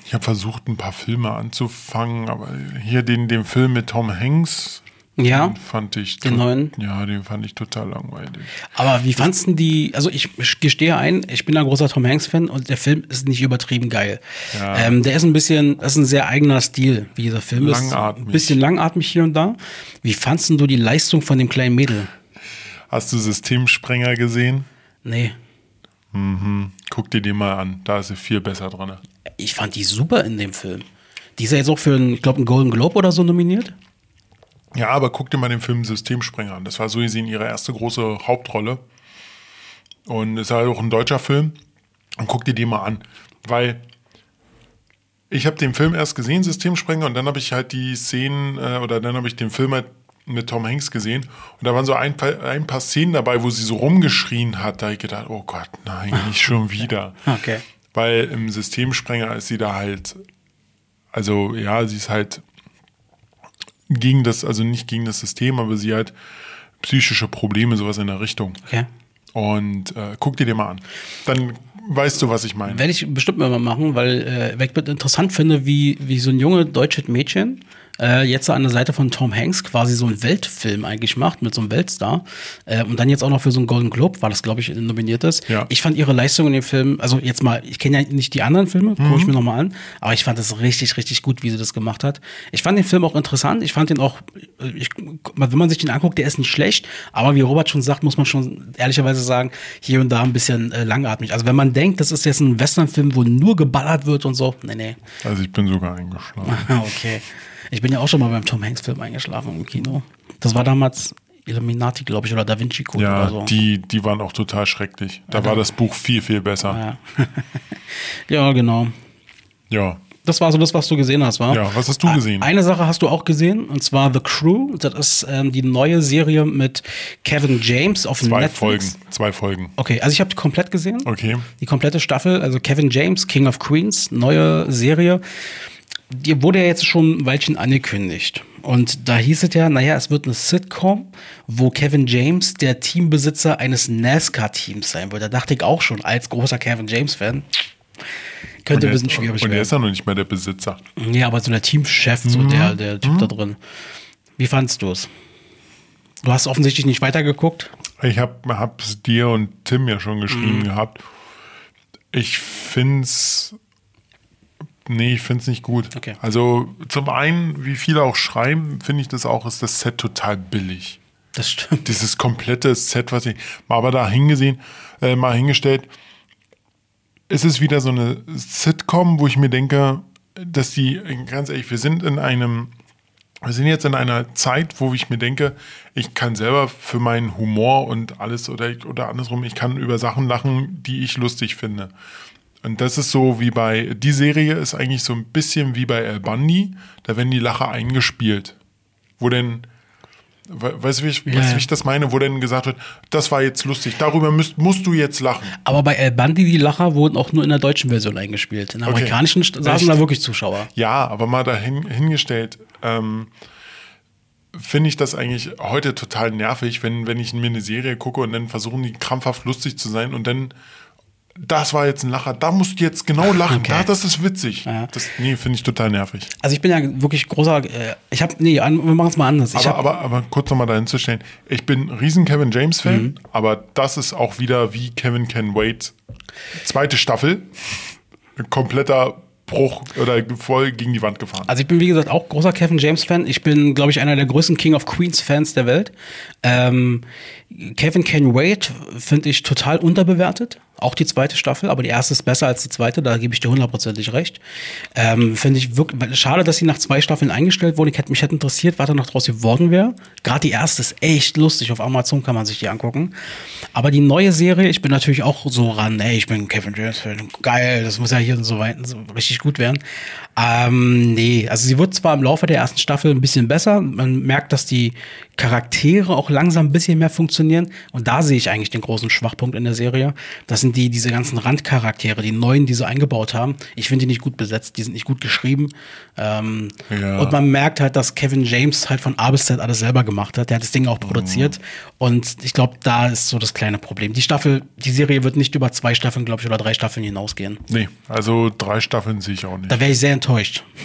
ich habe versucht, ein paar Filme anzufangen, aber hier den, den Film mit Tom Hanks, Ja. den fand ich Den neuen? Ja, den fand ich total langweilig. Aber wie fandst du die, also ich gestehe ein, ich bin ein großer Tom Hanks-Fan und der Film ist nicht übertrieben geil. Ja. Ähm, der ist ein bisschen, das ist ein sehr eigener Stil, wie dieser Film ist. Langatmig. Ein bisschen langatmig hier und da. Wie fandst du die Leistung von dem kleinen Mädel? Hast du Systemsprenger gesehen? Nee. Guck dir den mal an, da ist sie viel besser dran. Ich fand die super in dem Film. Die ist ja jetzt auch für, einen, ich glaube, einen Golden Globe oder so nominiert. Ja, aber guck dir mal den Film Systemsprenger an. Das war so gesehen ihre erste große Hauptrolle. Und ist halt auch ein deutscher Film. Und guck dir den mal an. Weil ich habe den Film erst gesehen, Systemsprenger, und dann habe ich halt die Szenen, äh, oder dann habe ich den Film halt mit Tom Hanks gesehen. Und da waren so ein paar, ein paar Szenen dabei, wo sie so rumgeschrien hat. Da habe ich gedacht, oh Gott, nein, nicht schon wieder. Okay. Weil im Systemsprenger ist sie da halt, also ja, sie ist halt gegen das, also nicht gegen das System, aber sie hat psychische Probleme, sowas in der Richtung. Okay. Und äh, guck dir den mal an. Dann weißt du, was ich meine. Werde ich bestimmt mal machen, weil äh, ich es interessant finde, wie, wie so ein junge deutsches Mädchen äh, jetzt an der Seite von Tom Hanks quasi so einen Weltfilm eigentlich macht mit so einem Weltstar äh, und dann jetzt auch noch für so einen Golden Globe, war das glaube ich nominiert ist. Ja. Ich fand ihre Leistung in dem Film, also jetzt mal, ich kenne ja nicht die anderen Filme, gucke ich mir nochmal an, aber ich fand das richtig, richtig gut, wie sie das gemacht hat. Ich fand den Film auch interessant, ich fand den auch, äh, ich, wenn man sich den anguckt, der ist nicht schlecht, aber wie Robert schon sagt, muss man schon ehrlicherweise sagen, hier und da ein bisschen äh, langatmig. Also wenn man denkt, das ist jetzt ein Westernfilm, wo nur geballert wird und so, nee, nee. Also ich bin sogar eingeschlafen. Okay. Ich bin ja auch schon mal beim Tom Hanks Film eingeschlafen im Kino. Das war damals Illuminati, glaube ich, oder Da Vinci Code Ja, oder so. die, die waren auch total schrecklich. Da war das Buch viel, viel besser. ja. ja, genau. Ja. Das war so das, was du gesehen hast, war? Ja, was hast du gesehen? Eine Sache hast du auch gesehen, und zwar The Crew. Das ist ähm, die neue Serie mit Kevin James auf Zwei Netflix. Folgen. Zwei Folgen. Okay, also ich habe die komplett gesehen. Okay. Die komplette Staffel, also Kevin James, King of Queens, neue Serie. Die wurde ja jetzt schon ein Weilchen angekündigt. Und da hieß es ja, naja, es wird eine Sitcom, wo Kevin James der Teambesitzer eines NASCAR-Teams sein wird. Da dachte ich auch schon, als großer Kevin James-Fan, könnte ein bisschen schwierig Und er ist werden. ja noch nicht mehr der Besitzer. Ja, aber so der Teamchef, so Mhm. der, der Typ da drin. Wie fandst du es? Du hast offensichtlich nicht weitergeguckt. Ich habe hab's dir und Tim ja schon geschrieben Mhm. gehabt. Ich find's. Nee, ich find's nicht gut. Okay. Also zum einen, wie viele auch schreiben, finde ich das auch, ist das Set total billig. Das stimmt. Dieses komplette Set, was ich mal aber da hingesehen, äh, mal hingestellt, ist es wieder so eine Sitcom, wo ich mir denke, dass die, ganz ehrlich, wir sind in einem, wir sind jetzt in einer Zeit, wo ich mir denke, ich kann selber für meinen Humor und alles oder, oder andersrum, ich kann über Sachen lachen, die ich lustig finde. Und das ist so wie bei, die Serie ist eigentlich so ein bisschen wie bei El Bundy, da werden die Lacher eingespielt. Wo denn, we- weißt du, wie ich, Ja, weißt, wie ich das meine, wo denn gesagt wird, das war jetzt lustig, darüber müsst, musst du jetzt lachen. Aber bei El Bandi, die Lacher wurden auch nur in der deutschen Version eingespielt. In der Okay. amerikanischen saßen Echt? da wirklich Zuschauer. Ja, aber mal dahin hingestellt, ähm, finde ich das eigentlich heute total nervig, wenn, wenn ich mir eine Serie gucke und dann versuchen die krampfhaft lustig zu sein und dann das war jetzt ein Lacher, da musst du jetzt genau lachen, Okay. da, das ist witzig. Ja. Das, nee, finde ich total nervig. Also ich bin ja wirklich großer, äh, ich habe, nee, wir machen es mal anders. Aber, hab, aber, aber kurz nochmal dahin zu stellen, ich bin riesen Kevin James-Fan, Mhm. aber das ist auch wieder wie Kevin Can Wait, zweite Staffel, kompletter Bruch oder voll gegen die Wand gefahren. Also ich bin wie gesagt auch großer Kevin James Fan. Ich bin, glaube ich, einer der größten King of Queens Fans der Welt. Ähm, Kevin Can Wait finde ich total unterbewertet. Auch die zweite Staffel, aber die erste ist besser als die zweite, da gebe ich dir hundertprozentig recht. Ähm, finde ich wirklich schade, dass sie nach zwei Staffeln eingestellt wurde. Ich hätte mich hätte interessiert, was da noch draus geworden wäre. Gerade die erste ist echt lustig. Auf Amazon kann man sich die angucken. Aber die neue Serie, ich bin natürlich auch so ran, ey, ich bin Kevin James geil, das muss ja hier so weit so richtig gut werden. Ähm, nee, also sie wird zwar im Laufe der ersten Staffel ein bisschen besser. Man merkt, dass die Charaktere auch langsam ein bisschen mehr funktionieren. Und da sehe ich eigentlich den großen Schwachpunkt in der Serie. Das sind die, diese ganzen Randcharaktere, die neuen, die sie eingebaut haben. Ich finde die nicht gut besetzt, die sind nicht gut geschrieben. Ähm, Ja. Und man merkt halt, dass Kevin James halt von A bis Z alles selber gemacht hat. Der hat das Ding auch produziert. Und ich glaube, da ist so das kleine Problem. Die Staffel, die Serie wird nicht über zwei Staffeln, glaube ich, oder drei Staffeln hinausgehen. nee, also drei Staffeln sehe ich auch nicht. Da wäre ich sehr enttäuscht.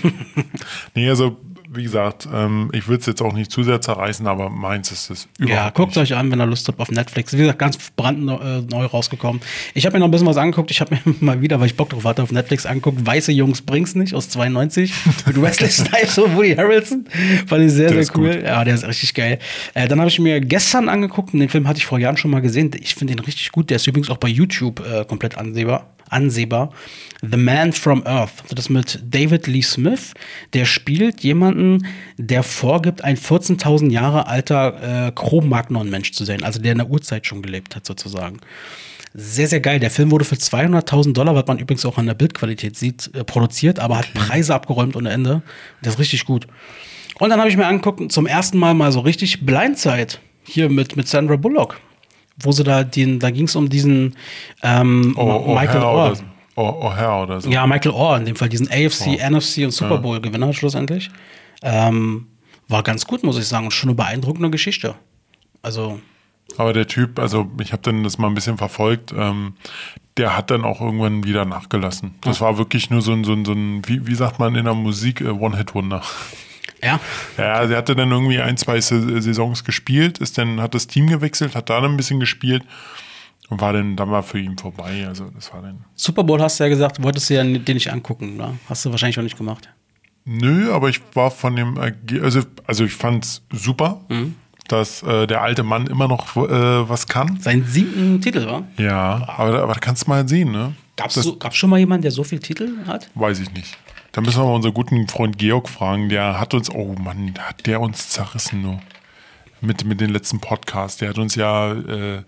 Nee, also wie gesagt, ähm, ich würde es jetzt auch nicht zu sehr zerreißen, aber meins ist es überhaupt Ja, guckt nicht. euch an, wenn ihr Lust habt auf Netflix. Wie gesagt, ganz brandneu äh, rausgekommen. Ich habe mir noch ein bisschen was angeguckt. Ich habe mir mal wieder, weil ich Bock drauf hatte, auf Netflix angeguckt. Weiße Jungs bring's nicht aus 92 mit Wesley Snipes und Woody Harrelson. Fand ich sehr, Der sehr cool. gut. Ja, der ist richtig geil. Äh, dann habe ich mir gestern angeguckt und den Film hatte ich vor Jahren schon mal gesehen. Ich finde den richtig gut. Der ist übrigens auch bei YouTube äh, komplett ansehbar. Ansehbar. The Man from Earth. Das mit David Lee Smith. Der spielt jemanden, der vorgibt, ein 14.000 Jahre alter äh, Cro-Magnon-Mensch zu sein. Also der in der Urzeit schon gelebt hat, sozusagen. Sehr, sehr geil. Der Film wurde für 200.000 Dollar, was man übrigens auch an der Bildqualität sieht, äh, produziert, aber hat Preise abgeräumt ohne Ende. Der ist richtig gut. Und dann habe ich mir angeguckt, zum ersten Mal mal so richtig Blindside. Hier mit, mit Sandra Bullock. Wo sie da, den, da ging es um diesen ähm, Oh, Michael O'Hare Orr. so. Oh, O'Hare oder so. Ja, Michael Orr in dem Fall, diesen AFC, Oh. NFC und Super Bowl-Gewinner schlussendlich. Ähm, war ganz gut, muss ich sagen. Und schon eine beeindruckende Geschichte. Also, Aber der Typ, also ich habe dann das mal ein bisschen verfolgt, ähm, der hat dann auch irgendwann wieder nachgelassen. Das war wirklich nur so ein, so ein, so ein wie, wie sagt man in der Musik, äh, One-Hit-Wonder. ja. Ja, der hatte dann irgendwie ein, zwei Sa- Saisons gespielt, ist dann, hat das Team gewechselt, hat da dann ein bisschen gespielt und war dann, dann war für ihn vorbei. Also das war dann. Super Bowl hast du ja gesagt, wolltest du ja den nicht angucken, oder? Hast du wahrscheinlich auch nicht gemacht. Nö, aber ich war von dem, also, also ich fand's super, Mhm. dass äh, der alte Mann immer noch äh, was kann. Sein siebten Titel, war? Ja, aber, aber da kannst du mal sehen, ne? Gab's, Das- so, gab's schon mal jemanden, der so viele Titel hat? Weiß ich nicht. Da müssen wir mal unseren guten Freund Georg fragen. Der hat uns, oh Mann, hat der uns zerrissen nur. Mit, mit den letzten Podcasts. Der hat uns ja, äh,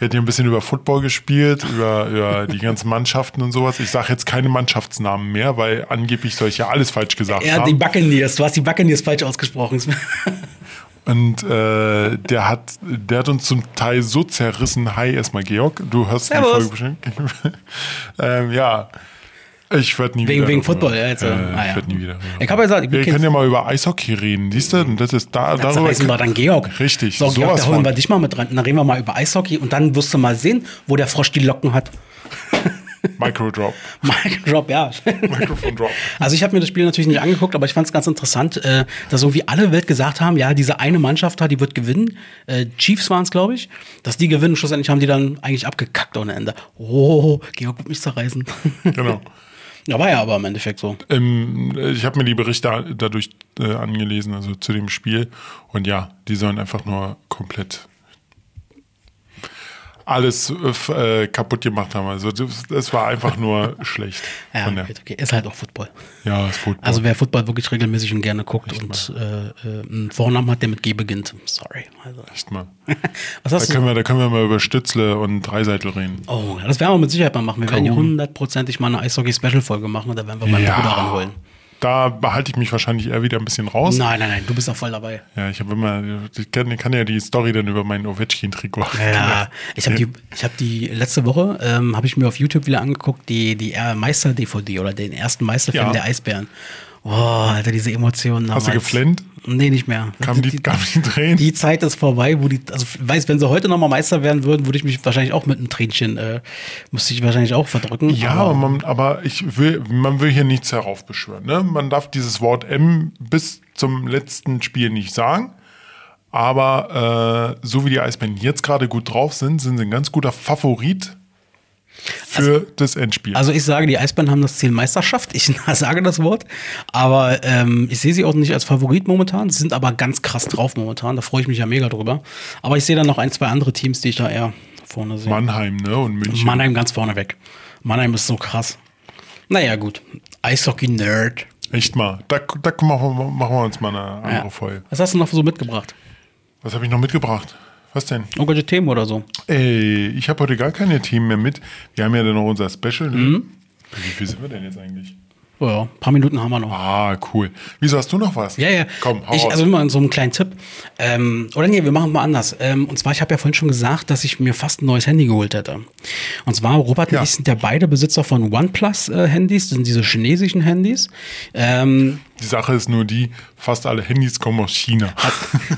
hatten ja ein bisschen über Football gespielt, über, über die ganzen Mannschaften und sowas. Ich sage jetzt keine Mannschaftsnamen mehr, weil angeblich soll ich ja alles falsch gesagt Ja, die haben. Buccaneers. Du hast die Buccaneers falsch ausgesprochen. Und äh, der hat, der hat uns zum Teil so zerrissen. Hi, erstmal Georg. Du hörst Servus. die Folge bestimmt. ähm, ja. Ich werde nie Wegen- wieder. wegen darüber- Football, ja, jetzt, Äh, ah, ja. Ich werde nie wieder. Ich hab ja gesagt, ich wir können ja mal über Eishockey reden. Siehst du? Und das ist da, Da darüber. wir dann Georg. Richtig, So, Georg, da holen wir dich mal mit rein. Dann reden wir mal über Eishockey und dann wirst du mal sehen, wo der Frosch die Locken hat. Microdrop. Mic Drop, ja. Mikrofon Drop. Also ich habe mir das Spiel natürlich nicht angeguckt, aber ich fand es ganz interessant, äh, dass irgendwie alle Welt gesagt haben, ja, diese eine Mannschaft da, die wird gewinnen. Äh, Chiefs waren es, glaube ich. Dass die gewinnen, schlussendlich haben die dann eigentlich abgekackt ohne Ende. Oh, Georg wird mich zerreißen. Genau. ja, war ja aber im Endeffekt so. Ähm, ich habe mir die Berichte dadurch äh, angelesen, also zu dem Spiel. Und ja, die sollen einfach nur komplett alles äh, äh, kaputt gemacht haben. Also das, das war einfach nur schlecht. Ja, von der, okay, okay. ist halt auch Football. ja, das Football. Also wer Football wirklich regelmäßig und gerne guckt und äh, äh, einen Vornamen hat, der mit G beginnt. Sorry. Also. Echt mal. Was Da hast du? können, wir, da können wir mal über Stützle und Dreiseitel reden. Oh, ja, das werden wir mit Sicherheit mal machen. Wir werden hier hundertprozentig mal eine Eishockey-Special-Folge machen und da werden wir meinen Bruder ranholen. Da behalte ich mich wahrscheinlich eher wieder ein bisschen raus. Nein, nein, nein, du bist auch voll dabei. Ja, ich habe immer, ich kann, kann ja die Story dann über mein Ovechkin-Trikot. Ja, ich habe die, ich habe die letzte Woche ähm, habe ich mir auf YouTube wieder angeguckt die die Meister-DVD oder den ersten Meisterfilm Ja. der Eisbären. Oh, Alter, diese Emotionen. Hast du geflennt? Nee, nicht mehr. Kamen die, kamen die Tränen? Die Zeit ist vorbei, wo die, also weiß, wenn sie heute nochmal Meister werden würden, würde ich mich wahrscheinlich auch mit einem Tränchen, äh, müsste ich wahrscheinlich auch verdrücken. Ja, aber, man, aber ich will, man will hier nichts heraufbeschwören. Ne? Man darf dieses Wort M bis zum letzten Spiel nicht sagen. Aber äh, so wie die Eisbären jetzt gerade gut drauf sind, sind sie ein ganz guter Favorit für das Endspiel. Also ich sage, die Eisbären haben das Ziel Meisterschaft. Ich sage das Wort. Aber ähm, ich sehe sie auch nicht als Favorit momentan. Sie sind aber ganz krass drauf momentan. Da freue ich mich ja mega drüber. Aber ich sehe dann noch ein, zwei andere Teams, die ich da eher vorne sehe. Mannheim ne? und München. Mannheim ganz vorne weg. Mannheim ist so krass. Naja, gut. Eishockey-Nerd. Echt mal. Da, da machen, wir, machen wir uns mal eine andere Ja. Folge. Was hast du noch so mitgebracht? Was habe ich noch mitgebracht? Was denn? Irgendwelche Themen oder so? Ey, ich habe heute gar keine Themen mehr mit. Wir haben ja dann noch unser Special. Ne? Mhm. Wie viel sind wir denn jetzt eigentlich? Oh ja, ein paar Minuten haben wir noch. Ah, cool. Wieso hast du noch was? Ja, ja. Komm, hau ich, raus. Also immer so einen kleinen Tipp. Ähm, oder nee, wir machen mal anders. Ähm, und zwar, ich habe ja vorhin schon gesagt, dass ich mir fast ein neues Handy geholt hätte. Und zwar, Robert Ja. und ich sind ja beide Besitzer von OnePlus-Handys. Das sind diese chinesischen Handys. Ähm, Die Sache ist nur die, fast alle Handys kommen aus China.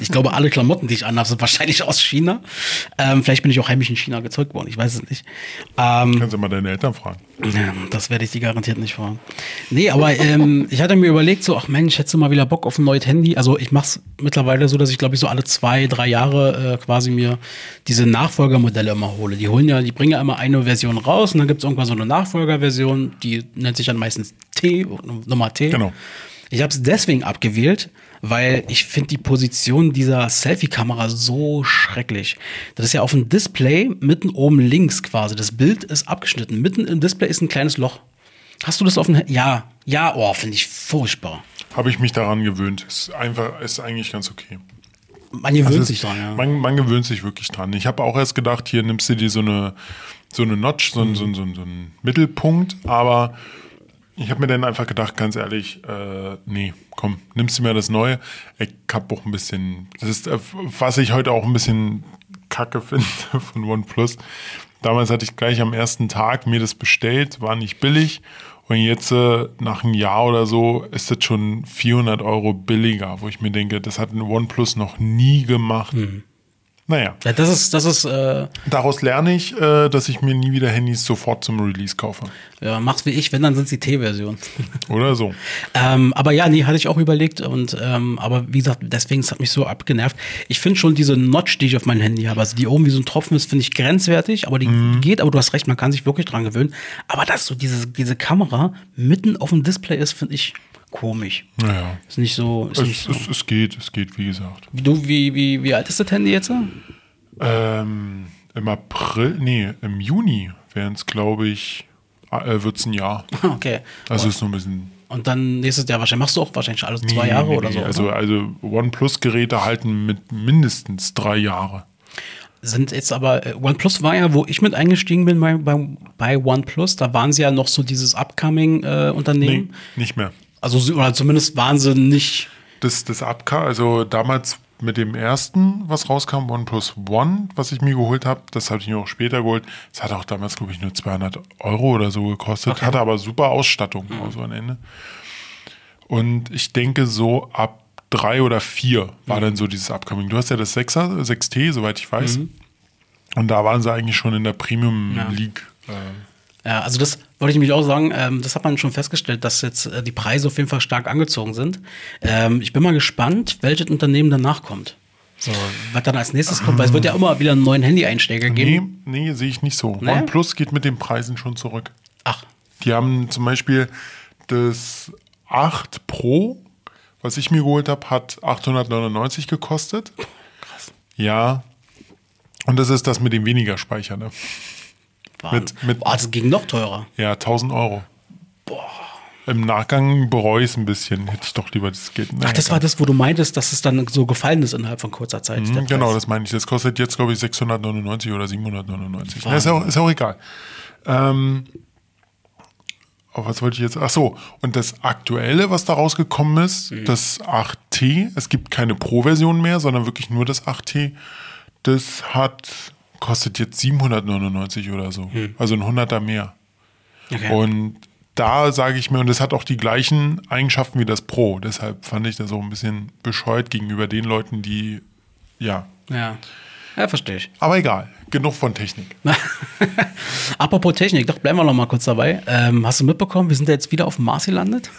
ich glaube, alle Klamotten, die ich anhabe, sind wahrscheinlich aus China. Ähm, vielleicht bin ich auch heimisch in China gezeugt worden. Ich weiß es nicht. Ähm, Kannst du mal deine Eltern fragen. Ja, das werde ich die garantiert nicht fragen. Nee, aber ähm, ich hatte mir überlegt, so, ach Mensch, hättest du mal wieder Bock auf ein neues Handy? Also ich mache es mittlerweile so, dass ich glaube ich so alle zwei, drei Jahre äh, quasi mir diese Nachfolgermodelle immer hole. Die holen ja, die bringen ja immer eine Version raus und dann gibt es irgendwann so eine Nachfolgerversion, die nennt sich dann meistens T, Nummer T. Genau. Ich habe es deswegen abgewählt, weil ich finde die Position dieser Selfie-Kamera so schrecklich. Das ist ja auf dem Display mitten oben links quasi. Das Bild ist abgeschnitten. Mitten im Display ist ein kleines Loch. Hast du das auf dem? Ja, ja, oh, finde ich furchtbar. Habe ich mich daran gewöhnt. Ist einfach, ist eigentlich ganz okay. Man gewöhnt Also sich dran, ja. man, man gewöhnt sich wirklich dran. Ich habe auch erst gedacht, hier nimmst du dir so eine, so eine Notch, so, ein so, so, so einen Mittelpunkt, aber ich habe mir dann einfach gedacht, ganz ehrlich, äh, nee, komm, nimmst du mir das Neue. Ich hab auch ein bisschen, das ist, äh, was ich heute auch ein bisschen kacke finde von OnePlus. Damals hatte ich gleich am ersten Tag mir das bestellt, war nicht billig. Und jetzt, äh, nach einem Jahr oder so, ist das schon 400 Euro billiger, wo ich mir denke, das hat ein OnePlus noch nie gemacht. Naja, ja, das ist, das ist, äh, daraus lerne ich, äh, dass ich mir nie wieder Handys sofort zum Release kaufe. ja, mach's wie ich, wenn, dann sind die T-Version. Oder so. Ähm, aber ja, nee, hatte ich auch überlegt. Und ähm, aber wie gesagt, deswegen es hat mich so abgenervt. Ich finde schon diese Notch, die ich auf meinem Handy habe, also die oben wie so ein Tropfen ist, finde ich grenzwertig, aber die Mhm. geht, aber du hast recht, man kann sich wirklich dran gewöhnen. Aber dass so diese, diese Kamera mitten auf dem Display ist, finde ich komisch. Naja. Ist nicht so. Ist nicht Es, so. es, es geht, es geht, wie gesagt. Wie, du, wie, wie, wie alt ist das Handy jetzt? Ähm, Im April, nee, im Juni wären es, glaube ich, äh, wird es ein Jahr. Okay. Also ist nur ein bisschen. Und dann nächstes Jahr wahrscheinlich, machst du auch wahrscheinlich alle zwei Nee, Jahre nee, oder nee. so. Also, oder? also OnePlus-Geräte halten mit mindestens drei Jahre. sind jetzt aber, äh, OnePlus war ja, wo ich mit eingestiegen bin bei, bei, bei OnePlus, da waren sie ja noch so dieses Upcoming-Unternehmen. Nee, nicht mehr. Also, oder zumindest waren sie nicht. Das, das Upca, also damals mit dem ersten, was rauskam, OnePlus One, was ich mir geholt habe, das habe ich mir auch später geholt. Das hat auch damals, glaube ich, nur 200 Euro oder so gekostet, hatte aber super Ausstattung, also am Ende. Und ich denke, so ab drei oder vier war dann so dieses Upcoming. Du hast ja das 6er, 6T, soweit ich weiß. Und da waren sie eigentlich schon in der Premium Ja. League. Äh, Ja, also das wollte ich nämlich auch sagen, ähm, das hat man schon festgestellt, dass jetzt äh, die Preise auf jeden Fall stark angezogen sind. Ähm, ich bin mal gespannt, welches Unternehmen danach kommt. So, was dann als nächstes kommt, weil es wird ja immer wieder einen neuen Handy-Einsteiger nee, geben. nee, sehe ich nicht so. Nee? OnePlus geht mit den Preisen schon zurück. Ach, Die haben zum Beispiel das 8 Pro, was ich mir geholt habe, hat 899 gekostet. Krass. Ja. Und das ist das mit dem weniger Speicher, ne? Wahnsinn. Mit- mit- Boah, das ging noch teurer. Ja, 1000 Euro. Im Nachgang bereue ich es ein bisschen. Hätte ich doch lieber das Geld. Ach, das war das, wo du meintest, dass es dann so gefallen ist innerhalb von kurzer Zeit. Mhm, Genau, das meine ich. Das kostet jetzt, glaube ich, 699 oder 799. Na, ist, auch, ist auch egal. Ähm, was wollte ich jetzt? Ach so, und das Aktuelle, was da rausgekommen ist, Mhm. das 8T, es gibt keine Pro-Version mehr, sondern wirklich nur das 8T, das hat, kostet jetzt 799 oder so. Also ein 100er mehr. Okay. Und da sage ich mir, und es hat auch die gleichen Eigenschaften wie das Pro. Deshalb fand ich das auch ein bisschen bescheuert gegenüber den Leuten, die, ja. Ja. Ja, verstehe ich. Aber egal, genug von Technik. Apropos Technik, doch bleiben wir noch mal kurz dabei. Ähm, hast du mitbekommen, wir sind ja jetzt wieder auf dem Mars gelandet?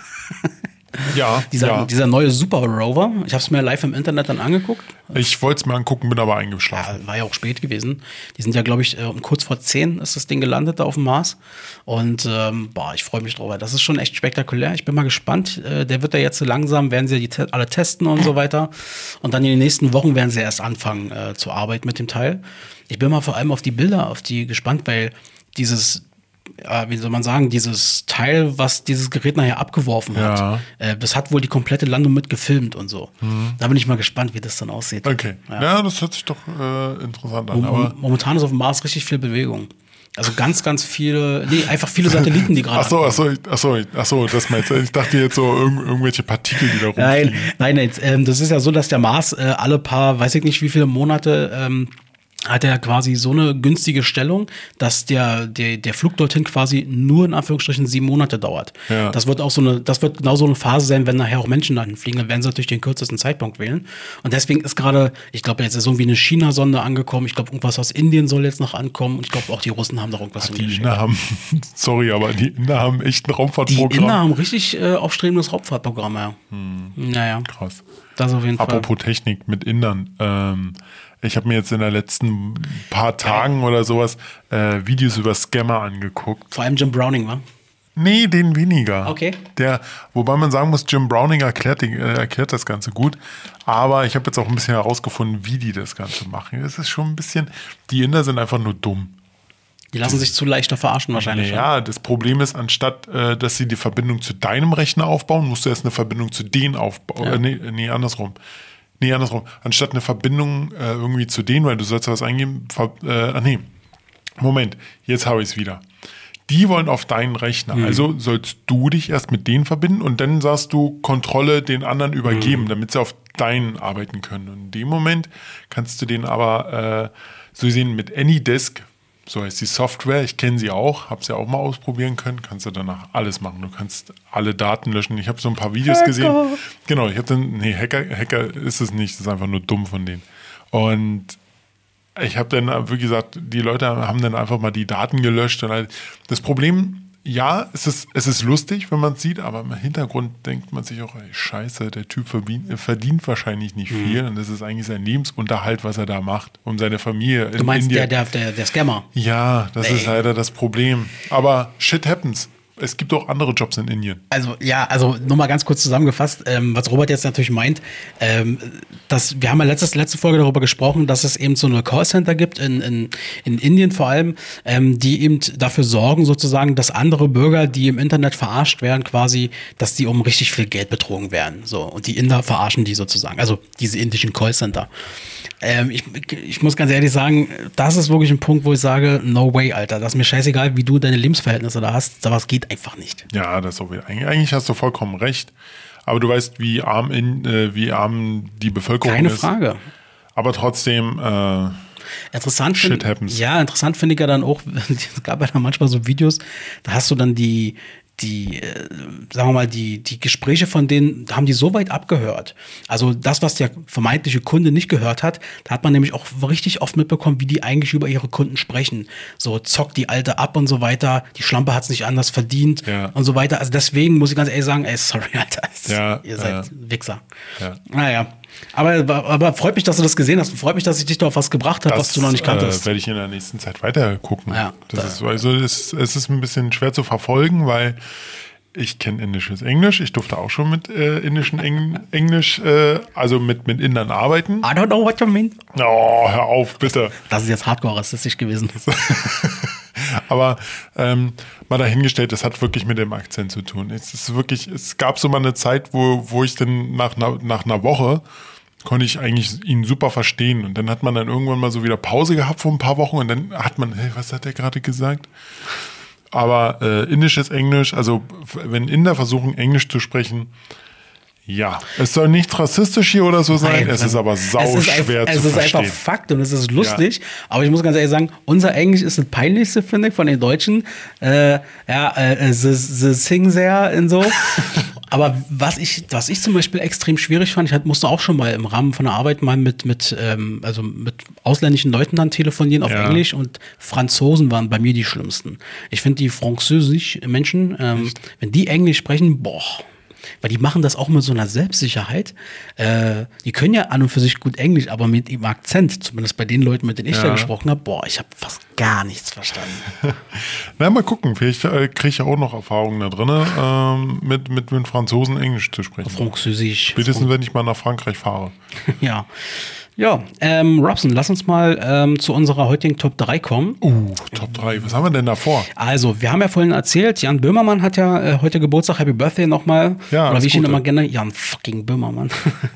Ja, Dieser, ja. dieser neue Super Rover. Ich habe es mir live im Internet dann angeguckt. Ich wollte es mir angucken, bin aber eingeschlafen. Ja, war ja auch spät gewesen. Die sind ja, glaube ich, äh, um kurz vor 10 ist das Ding gelandet da auf dem Mars. Und ähm, boah, ich freue mich drüber. Das ist schon echt spektakulär. Ich bin mal gespannt. Äh, der wird ja jetzt so langsam, werden sie die te alle testen und so weiter. Und dann in den nächsten Wochen werden sie erst anfangen äh, zu arbeiten mit dem Teil. Ich bin mal vor allem auf die Bilder, auf die gespannt, weil dieses äh, wie soll man sagen, dieses Teil, was dieses Gerät nachher abgeworfen hat, Ja. äh, das hat wohl die komplette Landung mit gefilmt und so. Da bin ich mal gespannt, wie das dann aussieht. Okay. Ja, das hört sich doch äh, interessant an. Mom- Aber Momentan ist auf dem Mars richtig viel Bewegung. Also ganz, ganz viele, nee, einfach viele Satelliten, die gerade. Ach so, ach so, ich- ach so, ich- ach so, das meinst du. Ich dachte jetzt so irgend, irgendwelche Partikel, die da Nein, rumfliegen. nein, nein. Ähm, das ist ja so, dass der Mars äh, alle paar, weiß ich nicht wie viele Monate, ähm, hat er quasi so eine günstige Stellung, dass der, der, der Flug dorthin quasi nur in Anführungsstrichen sieben Monate dauert. Ja. Das wird auch so eine, das wird genau so eine Phase sein, wenn nachher auch Menschen dahin fliegen, dann werden sie natürlich den kürzesten Zeitpunkt wählen. Und deswegen ist gerade, ich glaube, jetzt ist irgendwie eine China-Sonde angekommen. Ich glaube, irgendwas aus Indien soll jetzt noch ankommen. Und ich glaube, auch die Russen haben noch irgendwas Die hingeschickt. Inder haben, sorry, aber die Inder haben echt ein Die Raumfahrtprogramm. Inder haben richtig äh, aufstrebendes Raumfahrtprogramm, ja. Naja, Krass. das auf jeden Fall. Apropos Technik mit Indern. Ähm, ich habe mir jetzt in den letzten paar Tagen oder sowas äh, Videos über Scammer angeguckt. Vor allem Jim Browning, wa? Nee, den weniger. Okay. Der, wobei man sagen muss, Jim Browning erklärt, äh, erklärt das Ganze gut. Aber ich habe jetzt auch ein bisschen herausgefunden, wie die das Ganze machen. Es ist schon ein bisschen, die Inder sind einfach nur dumm. Die lassen sich zu leichter verarschen wahrscheinlich. Ja, das Problem ist, anstatt äh, dass sie die Verbindung zu deinem Rechner aufbauen, musst du erst eine Verbindung zu denen aufbauen. Ja. Äh, nee, nee, andersrum. Nee, andersrum. Anstatt eine Verbindung äh, irgendwie zu denen, weil du sollst ja was eingeben. Ver äh, ah, nee. Moment, jetzt habe ich es wieder. Die wollen auf deinen Rechner. Also sollst du dich erst mit denen verbinden und dann sagst du Kontrolle den anderen übergeben, damit sie auf deinen arbeiten können. Und in dem Moment kannst du den aber äh, so sehen mit AnyDesk, so heißt die Software, ich kenne sie auch, habe sie auch mal ausprobieren können, kannst du danach alles machen. Du kannst alle Daten löschen. Ich habe so ein paar Videos gesehen. Genau, ich habe dann, nee, Hacker, Hacker ist es nicht, das ist einfach nur dumm von denen. Und ich habe dann, wie gesagt, die Leute haben dann einfach mal die Daten gelöscht. Und halt. Das Problem, ja, es ist, es ist lustig, wenn man es sieht, aber im Hintergrund denkt man sich auch, ey, scheiße, der Typ verdient, verdient wahrscheinlich nicht Mhm. viel und das ist eigentlich sein Lebensunterhalt, was er da macht, um seine Familie Du meinst der, der, der, der Scammer. Ja, das ist Ey. leider das Problem. Aber shit happens. Es gibt auch andere Jobs in Indien. Also ja, also nur mal ganz kurz zusammengefasst, ähm, was Robert jetzt natürlich meint, ähm, dass wir haben ja letztes, letzte Folge darüber gesprochen, dass es eben so eine Callcenter gibt in, in, in Indien vor allem, ähm, die eben dafür sorgen sozusagen, dass andere Bürger, die im Internet verarscht werden, quasi, dass die um richtig viel Geld betrogen werden. So und die Inder verarschen die sozusagen, also diese indischen Callcenter. Ähm, ich, ich muss ganz ehrlich sagen, das ist wirklich ein Punkt, wo ich sage, no way, Alter, das ist mir scheißegal, wie du deine Lebensverhältnisse da hast, sowas geht einfach nicht. Ja, das ist auch wieder. Eigentlich, hast du vollkommen recht. Aber du weißt, wie arm, in, äh, wie arm die Bevölkerung Keine ist. Frage. Aber trotzdem, äh, Interessant Shit find- happens. Ja, interessant finde ich ja dann auch, es gab ja dann manchmal so Videos, da hast du dann die, die, äh, sagen wir mal, die, die Gespräche von denen, haben die so weit abgehört. Also das, was der vermeintliche Kunde nicht gehört hat, da hat man nämlich auch richtig oft mitbekommen, wie die eigentlich über ihre Kunden sprechen. So zockt die Alte ab und so weiter, die Schlampe hat es nicht anders verdient Ja. und so weiter. Also deswegen muss ich ganz ehrlich sagen, ey, sorry, Alter, Ja, ihr seid ja. Wichser. Ja. Naja. Aber, aber freut mich, dass du das gesehen hast. Freut mich, dass ich dich da auf was gebracht habe, was du noch nicht kanntest. Äh, werde ich in der nächsten Zeit weiter gucken. Ja, das da- ist, also es, es ist ein bisschen schwer zu verfolgen, weil ich kenne indisches Englisch. Ich durfte auch schon mit äh, indischen Eng Englisch, äh, also mit, mit Indern arbeiten. I don't know what you mean. Oh, hör auf, bitte. Das ist jetzt hardcore rassistisch gewesen. Aber ähm, mal dahingestellt, das hat wirklich mit dem Akzent zu tun. Es ist wirklich, es gab so mal eine Zeit, wo, wo ich dann nach, nach einer Woche konnte ich eigentlich ihn super verstehen. Und dann hat man dann irgendwann mal so wieder Pause gehabt vor ein paar Wochen und dann hat man, hey, was hat der gerade gesagt? Aber äh, indisches Englisch, also wenn Inder versuchen, Englisch zu sprechen, Ja, es soll nicht rassistisch hier oder so sein, Nein, es ist aber sau es ist schwer zu Es ist verstehen. einfach Fakt und es ist lustig. Aber ich muss ganz ehrlich sagen, unser Englisch ist das peinlichste, finde ich, von den Deutschen. Äh, ja, äh, sie, sie singen sehr und so. aber was ich, was ich zum Beispiel extrem schwierig fand, ich musste auch schon mal im Rahmen von der Arbeit mal mit, mit, ähm, also mit ausländischen Leuten dann telefonieren auf Ja. Englisch und Franzosen waren bei mir die schlimmsten. Ich finde die französischen Menschen, ähm, wenn die Englisch sprechen, boah. Weil die machen das auch mit so einer Selbstsicherheit. Äh, die können ja an und für sich gut Englisch, aber mit dem Akzent, zumindest bei den Leuten, mit denen ich da Ja. gesprochen habe, boah, ich habe fast gar nichts verstanden. Na, mal gucken, vielleicht äh, kriege ich auch noch Erfahrungen da drin, ähm, mit, mit, mit Franzosen Englisch zu sprechen. Französisch. Spätestens, wenn ich mal nach Frankreich fahre. Ja. Ja, ähm, Robson, lass uns mal ähm, zu unserer heutigen Top 3 kommen. Uh, Top 3. Was haben wir denn da vor? Also, wir haben ja vorhin erzählt, Jan Böhmermann hat ja äh, heute Geburtstag, Happy Birthday nochmal. Ja, Oder wie ich ihn immer gerne, Jan fucking Böhmermann.